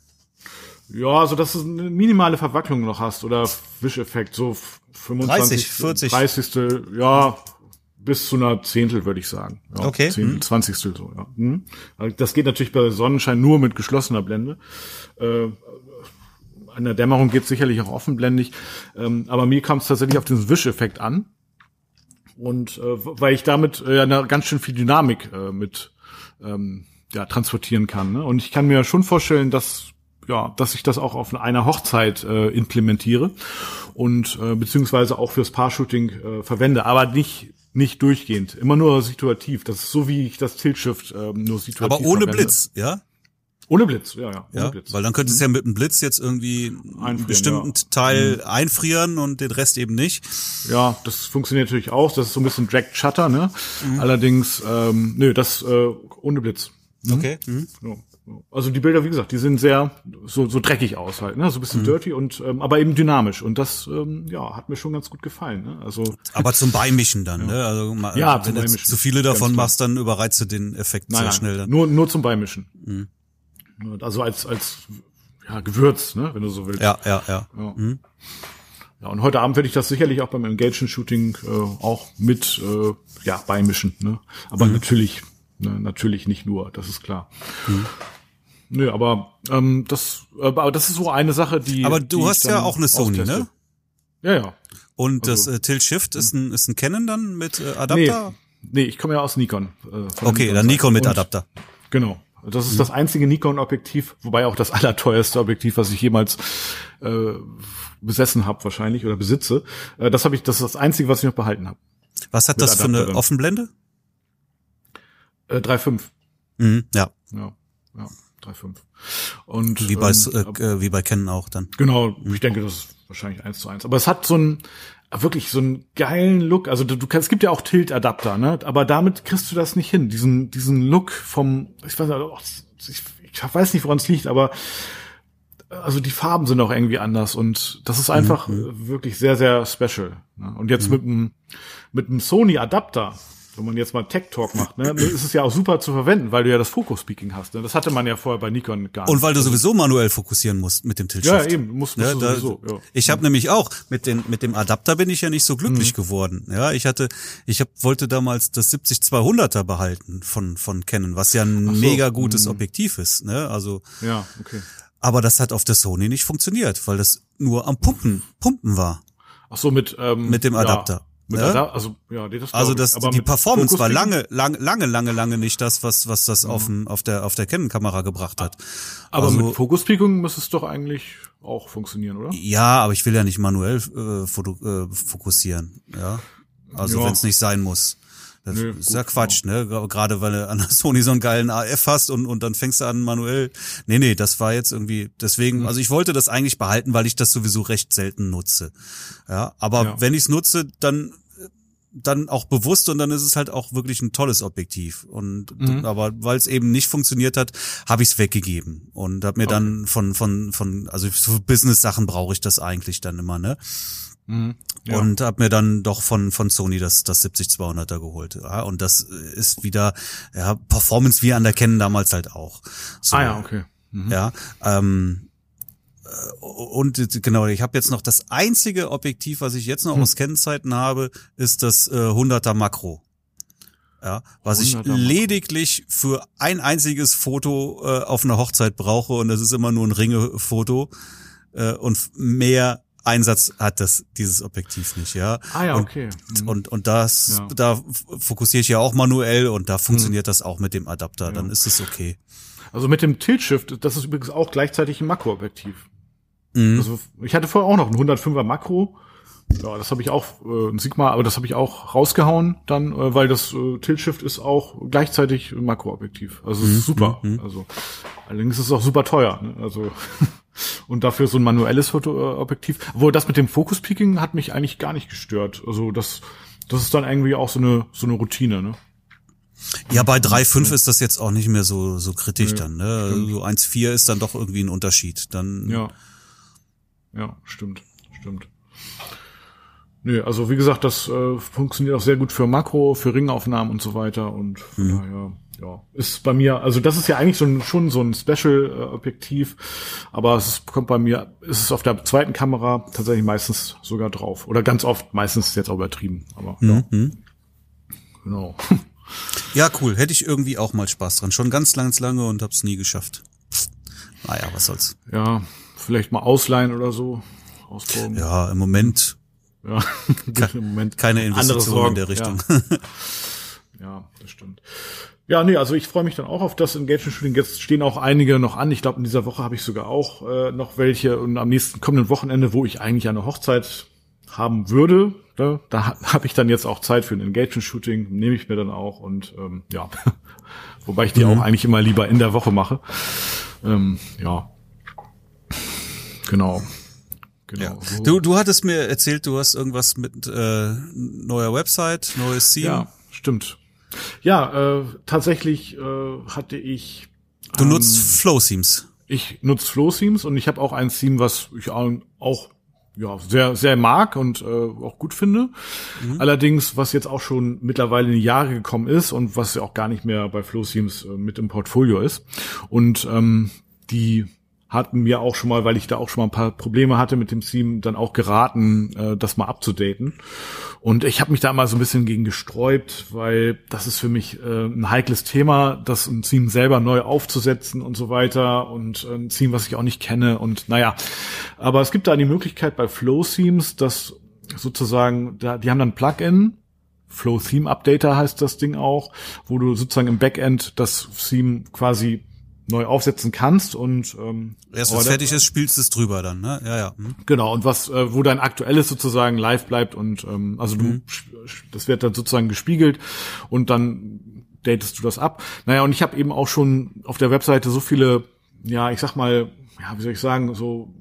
Ja, also dass du eine minimale Verwacklung noch hast oder Wischeffekt, so 25, 30, 40. 30. Ja, bis zu einer Zehntel, würde ich sagen. Ja, okay. Zehntel, hm. Zwanzigstel so, ja. Hm. Das geht natürlich bei Sonnenschein nur mit geschlossener Blende. Äh, an der Dämmerung geht sicherlich auch offenblendig. Ähm, aber mir kam es tatsächlich auf diesen Wischeffekt an. Und äh, weil ich damit äh, eine ganz schön viel Dynamik äh, mit ähm, ja, transportieren kann. Ne? Und ich kann mir schon vorstellen, dass ja, dass ich das auch auf einer Hochzeit äh, implementiere und äh, beziehungsweise auch fürs Paar-Shooting äh, verwende, aber nicht nicht durchgehend, immer nur situativ. Das ist so wie ich das Tilt-Shift äh, nur situativ. Aber ohne verwende. Blitz, ja? Ohne Blitz, ja, ja. Ohne ja, Blitz. Weil dann könntest du ja mit einem Blitz jetzt irgendwie einen bestimmten ja. Teil mhm. einfrieren und den Rest eben nicht. Ja, das funktioniert natürlich auch. Das ist so ein bisschen Drag Shutter, ne? Mhm. Allerdings, ähm, nö, das äh, ohne Blitz. Mhm. Okay. Mhm. Ja. Also die Bilder, wie gesagt, die sehen sehr so, so dreckig aus halt, ne? so ein bisschen mhm. dirty und ähm, aber eben dynamisch und das ähm, ja hat mir schon ganz gut gefallen. Ne? Also aber zum Beimischen dann, ja. ne? Also ja, wenn du zu viele davon machst, dann überreizt du den Effekt nein, sehr nein, schnell. Dann. Nur nur zum Beimischen. Mhm. Also als als ja Gewürz, ne? Wenn du so willst. Ja, ja, ja. Ja, mhm. ja und heute Abend werde ich das sicherlich auch beim Engagement Shooting äh, auch mit äh, ja beimischen, ne? Aber mhm. natürlich ne? natürlich nicht nur, das ist klar. Mhm. Nö, aber ähm, das, aber das ist so eine Sache, die. Aber du die hast ja auch eine Sony, austeste. ne? Ja, ja. Und also, das äh, Tilt Shift ist ein ist ein Canon dann mit äh, Adapter? Nee, nee, ich komme ja aus Nikon. Äh, okay, Nikon dann Nikon mit Adapter. Genau. Das ist mhm. das einzige Nikon-Objektiv, wobei auch das allerteuerste Objektiv, was ich jemals äh, besessen habe, wahrscheinlich oder besitze. Äh, das habe ich, das ist das einzige, was ich noch behalten habe. Was hat das Adapter für eine. Offenblende? Äh, 3,5. Mhm, ja. Ja, ja. 3,5. Und wie bei ähm, äh, wie bei Canon auch dann. Genau, ich denke, das ist wahrscheinlich eins zu eins. Aber es hat so ein wirklich so einen geilen Look. Also du, du kannst, es gibt ja auch Tilt-Adapter, ne? Aber damit kriegst du das nicht hin. Diesen diesen Look vom, ich weiß nicht, ich, ich weiß nicht, woran es liegt, aber also die Farben sind auch irgendwie anders und das ist einfach mhm. wirklich sehr sehr special. Ne? Und jetzt mhm. mit einem mit einem Sony Adapter wenn man jetzt mal Tech Talk macht, ne, ist es ja auch super zu verwenden, weil du ja das Focus Speaking hast. Ne? Das hatte man ja vorher bei Nikon gar nicht. Und weil du sowieso manuell fokussieren musst mit dem Tilt Ja, eben, muss, muss ja, da, sowieso. Ja. Ich habe nämlich auch mit dem mit dem Adapter bin ich ja nicht so glücklich mhm. geworden. Ja, ich hatte ich hab, wollte damals das 70 200er behalten von von Canon, was ja ein so. mega gutes mhm. Objektiv ist, ne? Also Ja, okay. Aber das hat auf der Sony nicht funktioniert, weil das nur am Pumpen Pumpen war. Ach so mit ähm, mit dem Adapter. Ja. Ne? also ja, das also das aber die Performance war lange, lange, lange, lange, lange nicht das, was was das mhm. auf dem auf der auf der Canon-Kamera gebracht hat. Aber also, mit Fokuspiegung müsste es doch eigentlich auch funktionieren, oder? Ja, aber ich will ja nicht manuell äh, foto, äh, fokussieren, ja. Also ja. wenn es nicht sein muss. Das Nö, ist gut, ja Quatsch, ja. ne? Gerade weil du an der Sony so einen geilen AF hast und, und dann fängst du an manuell. Nee, nee, das war jetzt irgendwie, deswegen, mhm. also ich wollte das eigentlich behalten, weil ich das sowieso recht selten nutze. Ja, aber ja. wenn ich es nutze, dann dann auch bewusst und dann ist es halt auch wirklich ein tolles Objektiv. Und Mhm. aber weil es eben nicht funktioniert hat, habe ich es weggegeben und habe mir dann von von von also für Business Sachen brauche ich das eigentlich dann immer ne Mhm. Ja. und habe mir dann doch von von Sony das das 70-200er geholt. Ja, und das ist wieder ja Performance wie an der Canon damals halt auch. So, ah ja, okay. Mhm. Ja, ähm, äh, und genau, ich habe jetzt noch das einzige Objektiv, was ich jetzt noch Hm. aus Kennzeiten habe, ist das äh, 100er Makro. Ja, was ich 100er Makro. lediglich für ein einziges Foto äh, auf einer Hochzeit brauche und das ist immer nur ein Ringefoto äh, und mehr Einsatz hat das dieses Objektiv nicht, ja. Ah ja, und, okay. Mhm. Und und das Ja. da fokussiere ich ja auch manuell und da funktioniert das auch mit dem Adapter, dann ist es okay. Also mit dem Tilt-Shift, das ist übrigens auch gleichzeitig ein Makroobjektiv. Mhm. Also ich hatte vorher auch noch ein 105er Makro. Ja, das habe ich auch, äh, ein Sigma, aber das habe ich auch rausgehauen dann, äh, weil das äh, Tilt-Shift ist auch gleichzeitig ein Makroobjektiv. Also es ist super. Also allerdings ist es auch super teuer. Ne? Also und dafür so ein manuelles Fotoobjektiv. Obwohl das mit dem Focus-Peaking hat mich eigentlich gar nicht gestört. Also das, das ist dann irgendwie auch so eine so eine Routine. Ne? Ja, bei 3,5 ist das jetzt auch nicht mehr so, so kritisch dann, ne? So 1,4 ist dann doch irgendwie ein Unterschied. Dann, Ja. Ja, stimmt, stimmt. Nö, also wie gesagt, das äh, funktioniert auch sehr gut für Makro, für Ringaufnahmen und so weiter und von daher, ja, ist bei mir, also das ist ja eigentlich ein, schon so ein Special-Objektiv, aber es ist, kommt bei mir, ist es auf der zweiten Kamera tatsächlich meistens sogar drauf oder ganz oft, meistens ist jetzt auch übertrieben, aber ja, Mhm. genau. ja, cool. Hätte ich irgendwie auch mal Spaß dran. Schon ganz, ganz lange und hab's nie geschafft. Naja, was soll's. Ja, vielleicht mal ausleihen oder so, ausprobieren. Ja, im Moment Ja, im Moment keine Investition in der Richtung. Ja. Ja, das stimmt. Ja, nee, also ich freue mich dann auch auf das Engagement Shooting. Jetzt stehen auch einige noch an. Ich glaube, in dieser Woche habe ich sogar auch äh, noch welche und am nächsten kommenden Wochenende, wo ich eigentlich eine Hochzeit haben würde, ne, da ha- habe ich dann jetzt auch Zeit für ein Engagement Shooting, nehme ich mir dann auch und ähm, ja, wobei ich die auch eigentlich immer lieber in der Woche mache. Ähm, ja, genau. Genau. Ja. so. Du, du hattest mir erzählt, du hast irgendwas mit äh, neuer Website, neues Theme. Ja, stimmt. Ja, äh, tatsächlich äh, hatte ich. Du ähm, nutzt Flow Themes. Ich nutze Flow Themes und ich habe auch ein Theme, was ich auch, ja, sehr, sehr mag und äh, auch gut finde. Allerdings, was jetzt auch schon mittlerweile in die Jahre gekommen ist und was ja auch gar nicht mehr bei Flow Themes äh, mit im Portfolio ist. Und ähm, die hatten mir auch schon mal, weil ich da auch schon mal ein paar Probleme hatte mit dem Theme, dann auch geraten, äh, das mal abzudaten. Und ich habe mich da mal so ein bisschen gegen gesträubt, weil das ist für mich äh, ein heikles Thema, das ein Theme selber neu aufzusetzen und so weiter und äh, ein Theme, was ich auch nicht kenne und naja. Aber es gibt da die Möglichkeit bei Flow Themes, dass sozusagen, da, die haben dann Plugin, Flow Theme Updater heißt das Ding auch, wo du sozusagen im Backend das Theme quasi neu aufsetzen kannst und ähm, Erst wenn es fertig ist, spielst du es drüber dann, ne? Ja, ja. Hm. Genau, und was, äh, wo dein aktuelles sozusagen live bleibt und ähm, also du, sch- das wird dann sozusagen gespiegelt und dann datest du das ab. Naja, und ich habe eben auch schon auf der Webseite so viele, ja, ich sag mal, ja, wie soll ich sagen, so,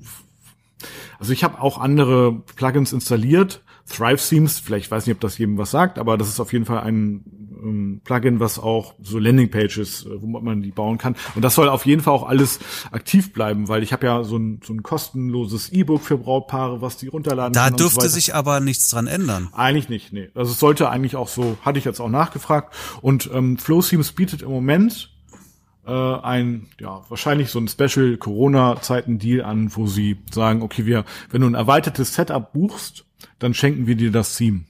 also ich habe auch andere Plugins installiert, Thrive Themes, vielleicht weiß nicht, ob das jedem was sagt, aber das ist auf jeden Fall ein ähm, Plugin, was auch so Landingpages, äh, wo man die bauen kann. Und das soll auf jeden Fall auch alles aktiv bleiben, weil ich habe ja so ein, so ein kostenloses E-Book für Brautpaare, was die runterladen Da können so dürfte weiter. sich aber nichts dran ändern. Eigentlich nicht, nee. Also es sollte eigentlich auch so, hatte ich jetzt auch nachgefragt. Und ähm, Flow Themes bietet im Moment äh, ein, ja, wahrscheinlich so ein Special Corona-Zeiten-Deal an, wo sie sagen, okay, wir, wenn du ein erweitertes Setup buchst, dann schenken wir dir das Theme.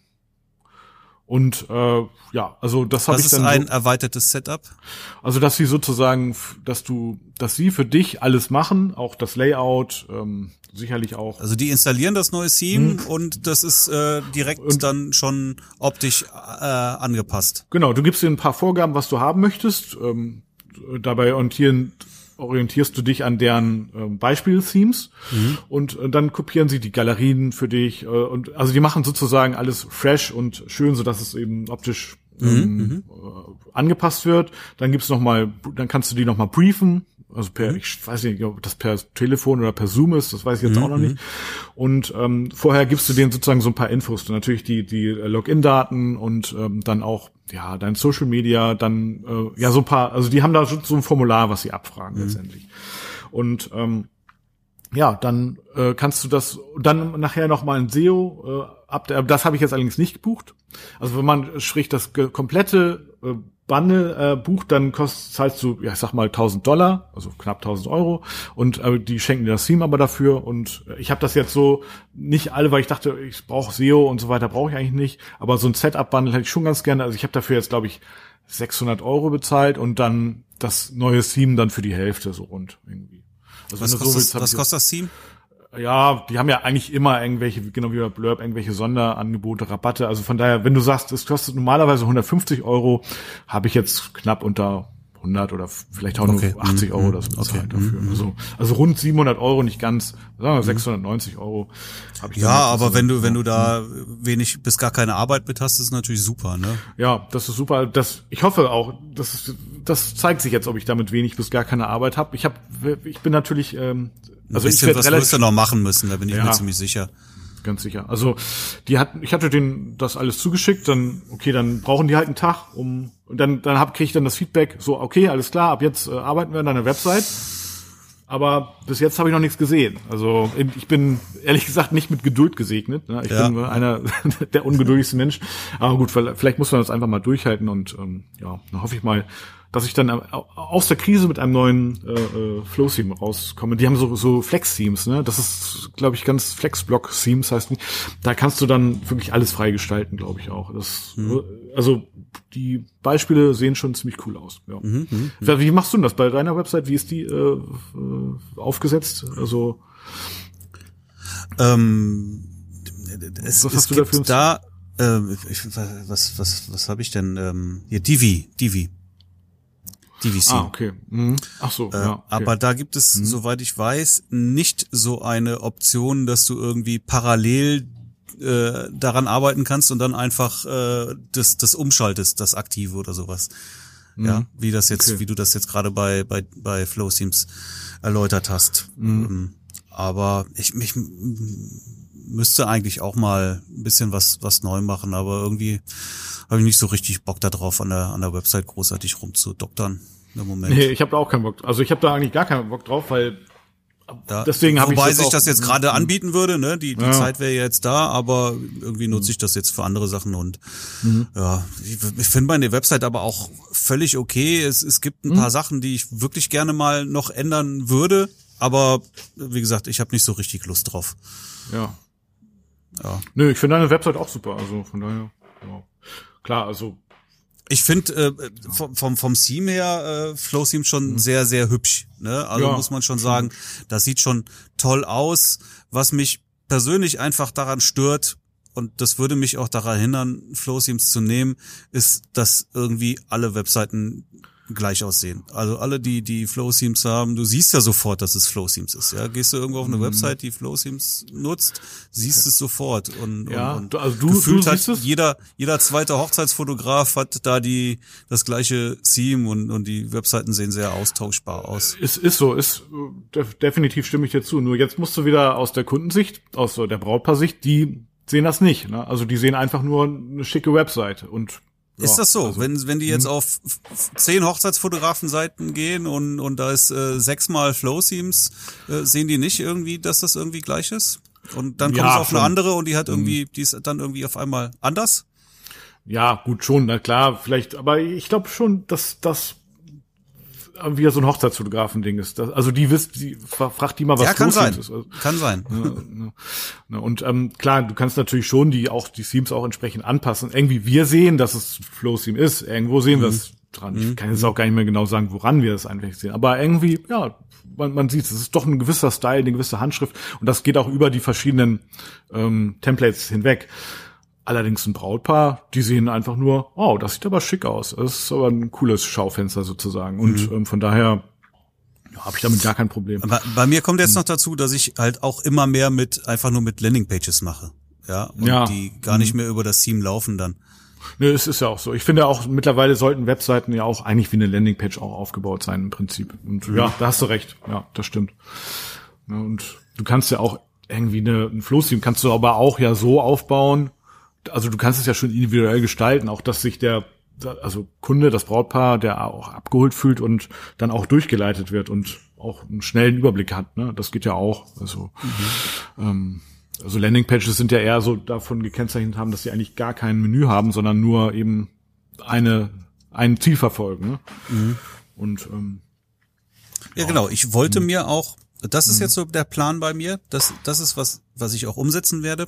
Und äh, ja, also das habe ich ist dann ein so, erweitertes Setup? also dass sie sozusagen, dass du, dass sie für dich alles machen, auch das Layout, ähm, sicherlich auch Also die installieren das neue Theme und das ist äh, direkt Hm. Und- dann schon optisch äh, angepasst. Genau, du gibst dir ein paar Vorgaben, was du haben möchtest. Ähm, dabei orientieren, orientierst du dich an deren ähm, Beispiel-Themes und äh, dann kopieren sie die Galerien für dich. Äh, und also die machen sozusagen alles fresh und schön, so dass es eben optisch ähm, äh, angepasst wird. Dann gibt's noch mal, dann kannst du die noch mal briefen. Also per, mhm. ich weiß nicht, ob das per Telefon oder per Zoom ist, das weiß ich jetzt mhm. auch noch nicht. Und ähm, vorher gibst du denen sozusagen so ein paar Infos. Natürlich die, die Login-Daten und ähm, dann auch ja, dein Social Media, dann äh, ja so ein paar, also die haben da so ein Formular, was sie abfragen mhm. letztendlich. Und ähm, ja, dann äh, kannst du das dann nachher noch mal ein SEO äh, ab. Das habe ich jetzt allerdings nicht gebucht. Also wenn man sprich das komplette äh, Bundle äh, bucht, dann kostet zahlst du, ja, ich sag mal 1000 Dollar, also knapp 1000 Euro und äh, die schenken dir das Theme aber dafür und ich habe das jetzt so nicht alle, weil ich dachte, ich brauche SEO und so weiter, brauche ich eigentlich nicht, aber so ein Setup-Bundle hätte ich schon ganz gerne. Also ich habe dafür jetzt glaube ich 600 Euro bezahlt und dann das neue Theme dann für die Hälfte so rund irgendwie. Also was, kostet, so willst, was kostet das Theme? Ja, die haben ja eigentlich immer irgendwelche, genau wie bei Blurb, irgendwelche Sonderangebote, Rabatte. Also von daher, wenn du sagst, es kostet normalerweise 150 Euro, habe ich jetzt knapp unter 100 oder vielleicht auch okay. nur 80 Euro das bezahlt okay. dafür. Mhm. Also, also rund 700 Euro, nicht ganz, sagen wir 690 mhm. Euro. ja, aber wenn du, wenn du da wenig bis gar keine Arbeit mit hast, ist natürlich super, ne? Ja, das ist super. Das, ich hoffe auch, das, das zeigt sich jetzt, ob ich damit wenig bis gar keine Arbeit habe. Ich habe, ich bin natürlich, ähm, also ich werde relativ, wirst du noch machen müssen, da bin ich ja. mir ziemlich sicher ganz sicher. Also die hatten, ich hatte denen das alles zugeschickt, dann okay, dann brauchen die halt einen Tag, um und dann dann hab kriege ich dann das Feedback, so okay, alles klar, ab jetzt äh, arbeiten wir an deiner Website. Aber bis jetzt habe ich noch nichts gesehen. Also ich bin ehrlich gesagt nicht mit Geduld gesegnet. Ne? Ich ja. bin einer der ungeduldigsten Menschen. Aber gut, vielleicht muss man das einfach mal durchhalten und ähm, ja, dann hoffe ich mal, dass ich dann aus der Krise mit einem neuen äh, äh, Flow-Theme rauskomme. Die haben so, so Flex-Themes, ne? Das ist, glaube ich, ganz Flex-Block-Themes heißt nicht. Da kannst du dann wirklich alles freigestalten, glaube ich auch. Das, mhm. Also die Beispiele sehen schon ziemlich cool aus. Ja. Mhm, mh, mh. Wie machst du denn das bei deiner Website? Wie ist die äh, äh aufgesetzt? Also ähm, es, was es gibt da äh, ich, was was was habe ich denn ähm, hier Divi Divi DVC. Ah, okay. Mhm. Ach so, äh, ja. Okay. Aber da gibt es, mhm. soweit ich weiß, nicht so eine Option, dass du irgendwie parallel äh, daran arbeiten kannst und dann einfach äh, das, das umschaltest, das Aktive oder sowas. Mhm. Ja, wie das jetzt, okay. wie du das jetzt gerade bei, bei, bei Flow Teams erläutert hast. Mhm. Ähm, aber ich mich müsste eigentlich auch mal ein bisschen was, was neu machen, aber irgendwie habe ich nicht so richtig Bock darauf, an der, an der Website großartig rumzudoktern im Moment. Nee, ich habe da auch keinen Bock. Also ich habe da eigentlich gar keinen Bock drauf, weil da, Deswegen habe ich Wobei sich das jetzt gerade anbieten würde, ne? Die, die ja. Zeit wäre jetzt da, aber irgendwie nutze ich das jetzt für andere Sachen und mhm. ja, ich, ich finde meine Website aber auch völlig okay. Es, es gibt ein mhm. paar Sachen, die ich wirklich gerne mal noch ändern würde, aber wie gesagt, ich habe nicht so richtig Lust drauf. Ja. Ja. Nö, ich finde deine Website auch super, also von daher, ja. Klar, also ich finde äh, vom, vom, vom Theme her äh, Flow Theme schon mhm. sehr, sehr hübsch. Ne? Also ja, muss man schon sagen, das sieht schon toll aus. Was mich persönlich einfach daran stört, und das würde mich auch daran hindern, Flow Themes zu nehmen, ist, dass irgendwie alle Webseiten gleich aussehen. Also alle, die die Flow Themes haben, du siehst ja sofort, dass es Flow Themes ist. Ja, gehst du irgendwo auf eine mhm. Website, die Flow Themes nutzt, siehst es sofort und, ja, und, und also du, gefühlt du hat jeder jeder zweite Hochzeitsfotograf hat da die das gleiche Theme und und die Webseiten sehen sehr austauschbar aus. Es ist so, ist definitiv stimme ich dir zu. Nur jetzt musst du wieder aus der Kundensicht, aus der Brautpaarsicht, die sehen das nicht. Ne? Also die sehen einfach nur eine schicke Website und ist das so? Also, wenn, wenn die jetzt hm. auf zehn Hochzeitsfotografenseiten gehen und, und da ist äh, sechsmal Flow Themes, äh, sehen die nicht irgendwie, dass das irgendwie gleich ist? Und dann kommt ja, es auf schon. eine andere und die hat irgendwie, hm. die ist dann irgendwie auf einmal anders? Ja, gut, schon, na klar, vielleicht, aber ich glaube schon, dass das wieder so ein Hochzeitsfotografen-Ding ist. Also die wisst, die fragt die mal, was ja, kann sein. ist. Also, kann sein. Ne, ne, und ähm, klar, du kannst natürlich schon die auch die Themes auch entsprechend anpassen. Irgendwie wir sehen, dass es Flow Theme ist. Irgendwo sehen mhm. wir es dran. Ich mhm. kann jetzt auch gar nicht mehr genau sagen, woran wir es eigentlich sehen. Aber irgendwie, ja, man, man sieht es. Es ist doch ein gewisser Style, eine gewisse Handschrift. Und das geht auch über die verschiedenen ähm, Templates hinweg. Allerdings ein Brautpaar, die sehen einfach nur, oh, das sieht aber schick aus. Das ist aber ein cooles Schaufenster sozusagen. Und mhm. ähm, von daher ja, habe ich damit gar kein Problem. Aber bei mir kommt jetzt mhm. noch dazu, dass ich halt auch immer mehr mit einfach nur mit Landingpages mache. Ja, und ja. die gar nicht mhm. mehr über das Theme laufen dann. Ne, es ist ja auch so. Ich finde auch, mittlerweile sollten Webseiten ja auch eigentlich wie eine Landingpage auch aufgebaut sein im Prinzip. Und mhm. ja, da hast du recht. Ja, das stimmt. Und du kannst ja auch irgendwie eine, ein Flow-Stream kannst du aber auch ja so aufbauen. Also du kannst es ja schon individuell gestalten, auch dass sich der also Kunde, das Brautpaar, der auch abgeholt fühlt und dann auch durchgeleitet wird und auch einen schnellen Überblick hat. Ne? Das geht ja auch. Also, mhm. ähm, also Landingpages sind ja eher so davon gekennzeichnet haben, dass sie eigentlich gar kein Menü haben, sondern nur eben eine ein Ziel verfolgen. Ne? Mhm. Und ähm, ja, genau. Ich wollte mhm. mir auch, das ist mhm. jetzt so der Plan bei mir. Das das ist was was ich auch umsetzen werde.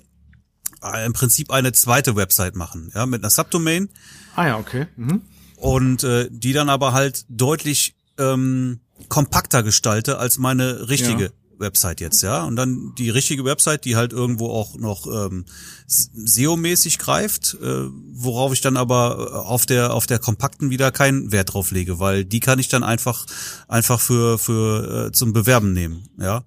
Äh, Im Prinzip eine zweite Website machen, ja, mit einer Subdomain. Ah ja, okay. Mhm. Und äh, die dann aber halt deutlich ähm, kompakter gestalte als meine richtige ja. Website jetzt, ja. Und dann die richtige Website, die halt irgendwo auch noch ähm, SEO-mäßig greift, äh, worauf ich dann aber äh, auf der auf der kompakten wieder keinen Wert drauf lege, weil die kann ich dann einfach einfach für für äh, zum Bewerben nehmen, ja.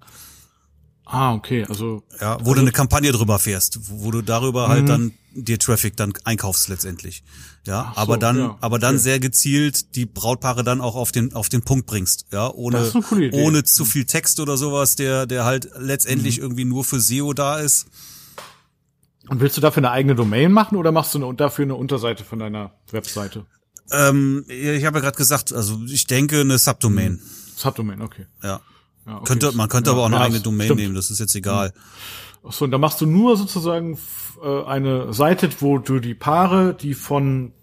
Ah, okay, also ja, wo also, du eine Kampagne drüber fährst, wo du darüber halt mhm. dann dir Traffic dann einkaufst letztendlich. Ja, so, aber dann, ja, aber dann okay. sehr gezielt die Brautpaare dann auch auf den auf den Punkt bringst, ja, ohne ohne zu viel Text oder sowas, der der halt letztendlich mhm. irgendwie nur für SEO da ist. Und willst du dafür eine eigene Domain machen oder machst du eine, dafür eine Unterseite von deiner Webseite? Ähm, ich habe ja gerade gesagt, also ich denke eine Subdomain. Mhm. Subdomain, okay. Ja. Ja okay. Könnte, man könnte ja, aber auch eine ja, eigene Domain stimmt. nehmen, das ist jetzt egal. Mhm. Achso, und da machst du nur sozusagen äh, eine Seite, wo du die Paare, die von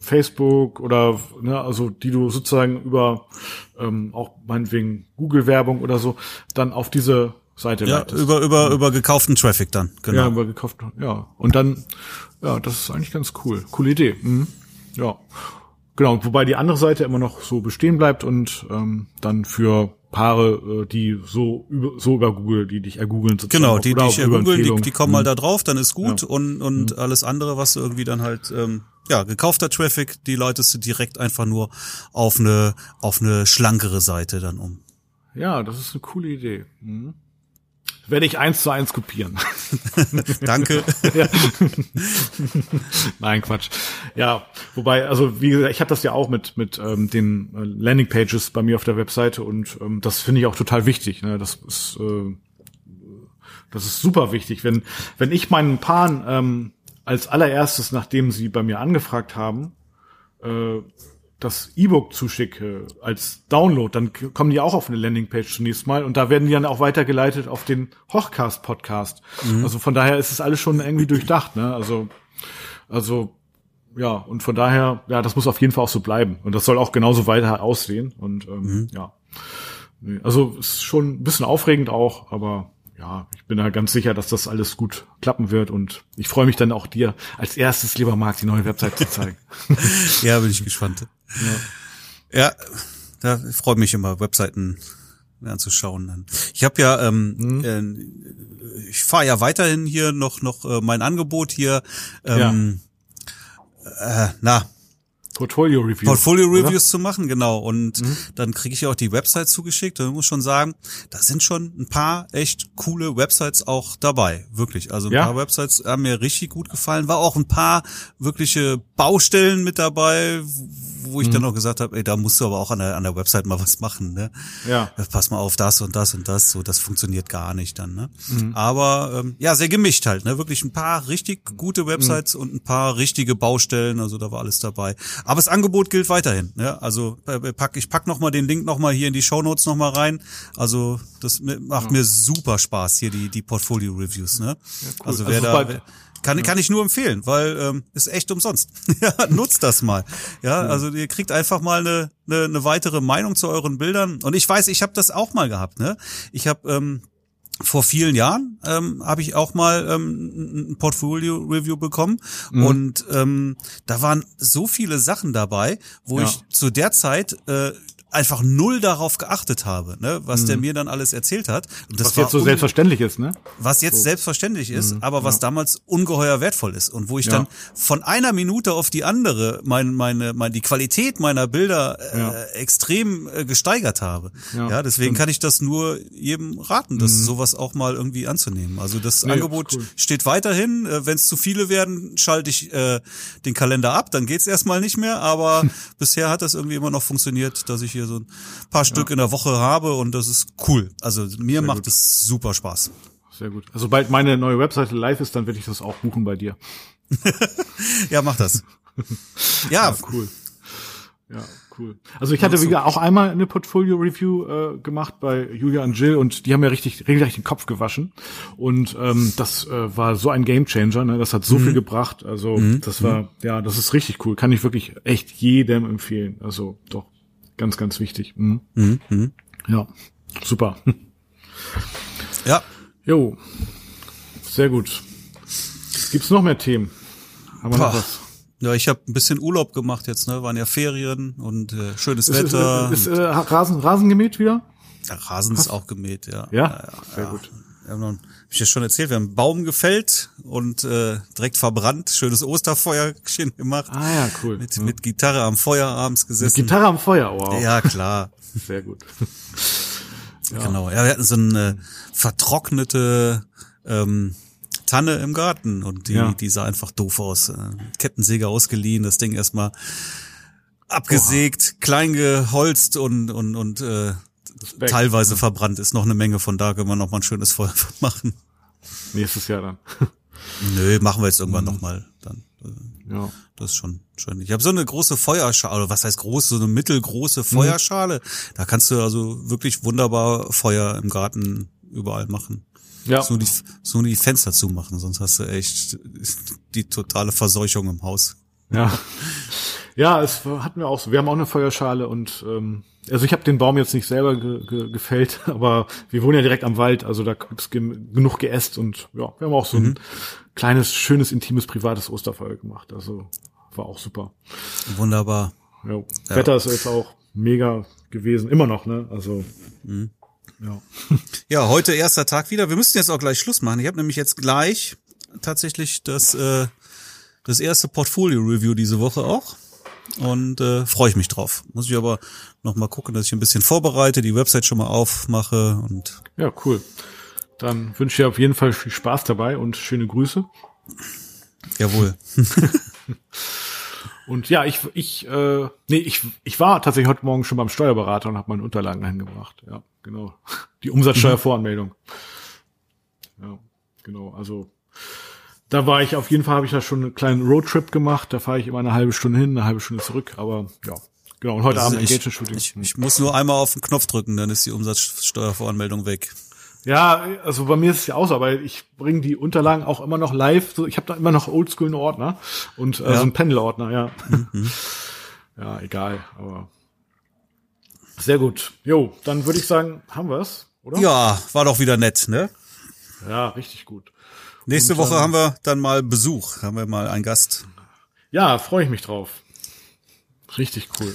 Facebook oder ne, also die du sozusagen über ähm, auch meinetwegen Google-Werbung oder so dann auf diese Seite ja, leitest. über über über gekauften Traffic dann genau ja über gekauften ja und dann ja das ist eigentlich ganz cool coole Idee mhm. ja genau wobei die andere Seite immer noch so bestehen bleibt und ähm, dann für Paare, äh, die so über, so über Google, die dich ergoogeln. Genau, die dich ergoogeln, die, die kommen mhm. mal da drauf, dann ist gut ja. und, und mhm. alles andere, was irgendwie dann halt, ähm, ja, gekaufter Traffic, die leitest du direkt einfach nur auf eine, auf eine schlankere Seite dann um. Ja, das ist eine coole Idee. Mhm werde ich eins zu eins kopieren. Danke. Nein, Quatsch. Ja, wobei, also wie gesagt, ich habe das ja auch mit mit ähm, den äh, Landingpages bei mir auf der Webseite und ähm, das finde ich auch total wichtig. Ne? Das ist äh, das ist super wichtig, wenn wenn ich meinen Paaren ähm, als allererstes, nachdem sie bei mir angefragt haben, äh, das E-Book zuschicke als Download, dann kommen die auch auf eine Landingpage zunächst mal und da werden die dann auch weitergeleitet auf den Hochcast Podcast. Mhm. Also von daher ist es alles schon irgendwie durchdacht, ne? Also also ja, und von daher, ja, das muss auf jeden Fall auch so bleiben und das soll auch genauso weiter aussehen und ähm, mhm. ja. Also ist schon ein bisschen aufregend auch, aber ja, ich bin da ganz sicher, dass das alles gut klappen wird und ich freue mich dann auch dir als erstes, lieber Marc, die neue Website zu zeigen. ja, bin ich gespannt. Ja, ja da freue mich immer, Webseiten anzuschauen. Ich habe ja, ähm, mhm. äh, ich fahre ja weiterhin hier noch noch äh, mein Angebot hier. Ähm, ja. äh, na, Portfolio Reviews. Portfolio Reviews zu machen, genau. Und mhm. dann kriege ich ja auch die Website zugeschickt. Und ich muss schon sagen, da sind schon ein paar echt coole Websites auch dabei. Wirklich. Also ein ja. paar Websites haben mir richtig gut gefallen. War auch ein paar wirkliche Baustellen mit dabei, wo ich mhm. dann auch gesagt habe, ey, da musst du aber auch an der, an der Website mal was machen, ne? Ja. Pass mal auf das und das und das, so, das funktioniert gar nicht dann, ne? Mhm. Aber ähm, ja, sehr gemischt halt, ne? Wirklich ein paar richtig gute Websites mhm. und ein paar richtige Baustellen, also da war alles dabei. Aber das Angebot gilt weiterhin, ne? Also äh, pack, ich pack noch mal den Link noch mal hier in die Show Notes noch mal rein. Also das macht ja. mir super Spaß hier die die Portfolio Reviews, ne? Ja, cool. Also wer also da kann, kann ich nur empfehlen, weil ähm, ist echt umsonst. ja, nutzt das mal. Ja, also ihr kriegt einfach mal eine, eine, eine weitere Meinung zu euren Bildern. Und ich weiß, ich habe das auch mal gehabt. Ne? Ich habe ähm, vor vielen Jahren ähm, habe ich auch mal ähm, ein Portfolio-Review bekommen mhm. und ähm, da waren so viele Sachen dabei, wo ja. ich zu der Zeit äh, einfach null darauf geachtet habe, ne, was der mir dann alles erzählt hat. Und das Was jetzt so selbstverständlich ist, ne? was jetzt selbstverständlich ist, aber was ja. damals ungeheuer wertvoll ist und wo ich Ja. dann von einer Minute auf die andere mein, meine, meine, die Qualität meiner Bilder äh, Ja. extrem äh, gesteigert habe. Ja, deswegen kann ich das nur jedem raten, das sowas auch mal irgendwie anzunehmen. Also das Nee, Angebot cool. steht weiterhin. Äh, Wenn es zu viele werden, schalte ich äh, den Kalender ab, dann geht's erstmal nicht mehr. Aber bisher hat das irgendwie immer noch funktioniert, dass ich hier so ein paar Stück in der Woche habe und das ist cool. Also mir macht gut. es super Spaß. Sehr gut. Also sobald meine neue Webseite live ist, dann werde ich das auch buchen bei dir. Ja, mach das. Ja, Cool. Ja, cool. Also ich hatte wie gesagt, auch einmal eine Portfolio-Review äh, gemacht bei Julia und Jill und die haben mir richtig regelrecht den Kopf gewaschen. Und ähm, das äh, war so ein Gamechanger, ne? Das hat so viel gebracht. Also das war, ja, das ist richtig cool. Kann ich wirklich echt jedem empfehlen. Also doch, ganz, ganz wichtig. Mhm. Ja, super. ja. Jo, sehr gut. Gibt's noch mehr Themen? Haben wir noch was? Ja, ich habe ein bisschen Urlaub gemacht jetzt, ne? Waren ja Ferien und äh, schönes Ist, ist, Wetter. ist, äh, Rasen, Rasen gemäht wieder? Der Rasen ist auch gemäht, ja. Ja? Sehr gut. Wir haben noch, hab ich ja schon erzählt, wir haben einen Baum gefällt und äh, direkt verbrannt, schönes Osterfeuerchen gemacht. Ah ja, cool. Mit, mit Gitarre am Feuer abends gesessen. Gitarre am Feuer, wow. Ja, klar. Sehr gut. Genau. Ja, wir hatten so eine vertrocknete ähm, Tanne im Garten und die, Ja. die sah einfach doof aus. Äh, Kettensäge ausgeliehen, das Ding erstmal abgesägt, klein geholzt und und und äh, Respekt. teilweise verbrannt ist noch eine Menge. Von da können wir noch mal ein schönes Feuer machen. Nächstes Jahr dann. Nö, machen wir jetzt irgendwann Mhm. noch mal. Dann, ja. das ist schon schön. Ich habe so eine große Feuerschale, oder was heißt groß, so eine mittelgroße Feuerschale. Da kannst du also wirklich wunderbar Feuer im Garten überall machen. Ja. So die, so die Fenster zumachen, sonst hast du echt die totale Verseuchung im Haus. Ja. Ja, es hatten wir auch so. Wir haben auch eine Feuerschale und ähm, also ich habe den Baum jetzt nicht selber ge ge gefällt, aber wir wohnen ja direkt am Wald, also da gibt's ge genug Geäst und ja, wir haben auch so ein kleines, schönes, intimes, privates Osterfeuer gemacht. Also war auch super. Wunderbar. Ja. Wetter ist jetzt auch mega gewesen, immer noch, ne? Also ja. Ja, heute erster Tag wieder. Wir müssen jetzt auch gleich Schluss machen. Ich habe nämlich jetzt gleich tatsächlich das, äh, das erste Portfolio-Review diese Woche auch. Und äh, freue ich mich drauf. Muss ich aber noch mal gucken, dass ich ein bisschen vorbereite, die Website schon mal aufmache und Ja, cool. Dann wünsche ich dir auf jeden Fall viel Spaß dabei und schöne Grüße. jawohl. Und ja, ich, ich, äh, nee, ich, ich war tatsächlich heute Morgen schon beim Steuerberater und habe meine Unterlagen dahin gebracht. Ja, genau. Die Umsatzsteuervoranmeldung. Ja, genau. Also da war ich auf jeden Fall, habe ich da schon einen kleinen Roadtrip gemacht. Da fahre ich immer eine halbe Stunde hin, eine halbe Stunde zurück. Aber ja, genau. Und heute Also Abend ich, Engagement-Shooting. ich, ich muss nur einmal auf den Knopf drücken, dann ist die Umsatzsteuervoranmeldung weg. Ja, also bei mir ist es ja auch so, aber ich bringe die Unterlagen auch immer noch live. So, ich habe da immer noch oldschool einen Ordner und äh, Ja. so einen Panel-Ordner, ja. ja, egal, aber sehr gut. Jo, dann würde ich sagen, haben wir's, oder? Ja, war doch wieder nett, ne? Ja, richtig gut. Nächste Und, Woche ähm, haben wir dann mal Besuch, haben wir mal einen Gast. Ja, freue ich mich drauf. Richtig cool.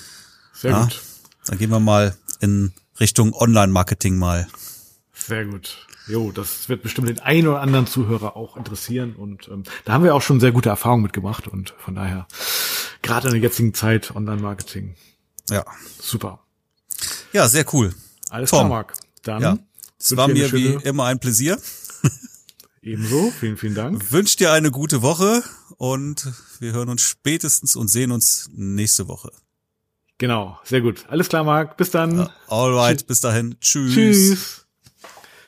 Sehr Ja. gut. Dann gehen wir mal in Richtung Online-Marketing mal. Sehr gut. Jo, das wird bestimmt den einen oder anderen Zuhörer auch interessieren und ähm, da haben wir auch schon sehr gute Erfahrungen mitgemacht und von daher gerade in der jetzigen Zeit Online-Marketing Ja. super. Ja, sehr cool. Alles Tom. klar, Marc. Dann Ja. Es war mir wie immer ein Pläsier. ebenso. Vielen, vielen Dank. Wünsche dir eine gute Woche und wir hören uns spätestens und sehen uns nächste Woche. Genau, sehr gut. Alles klar, Marc. Bis dann. Alright, bis dahin. Tschüss. Tschüss.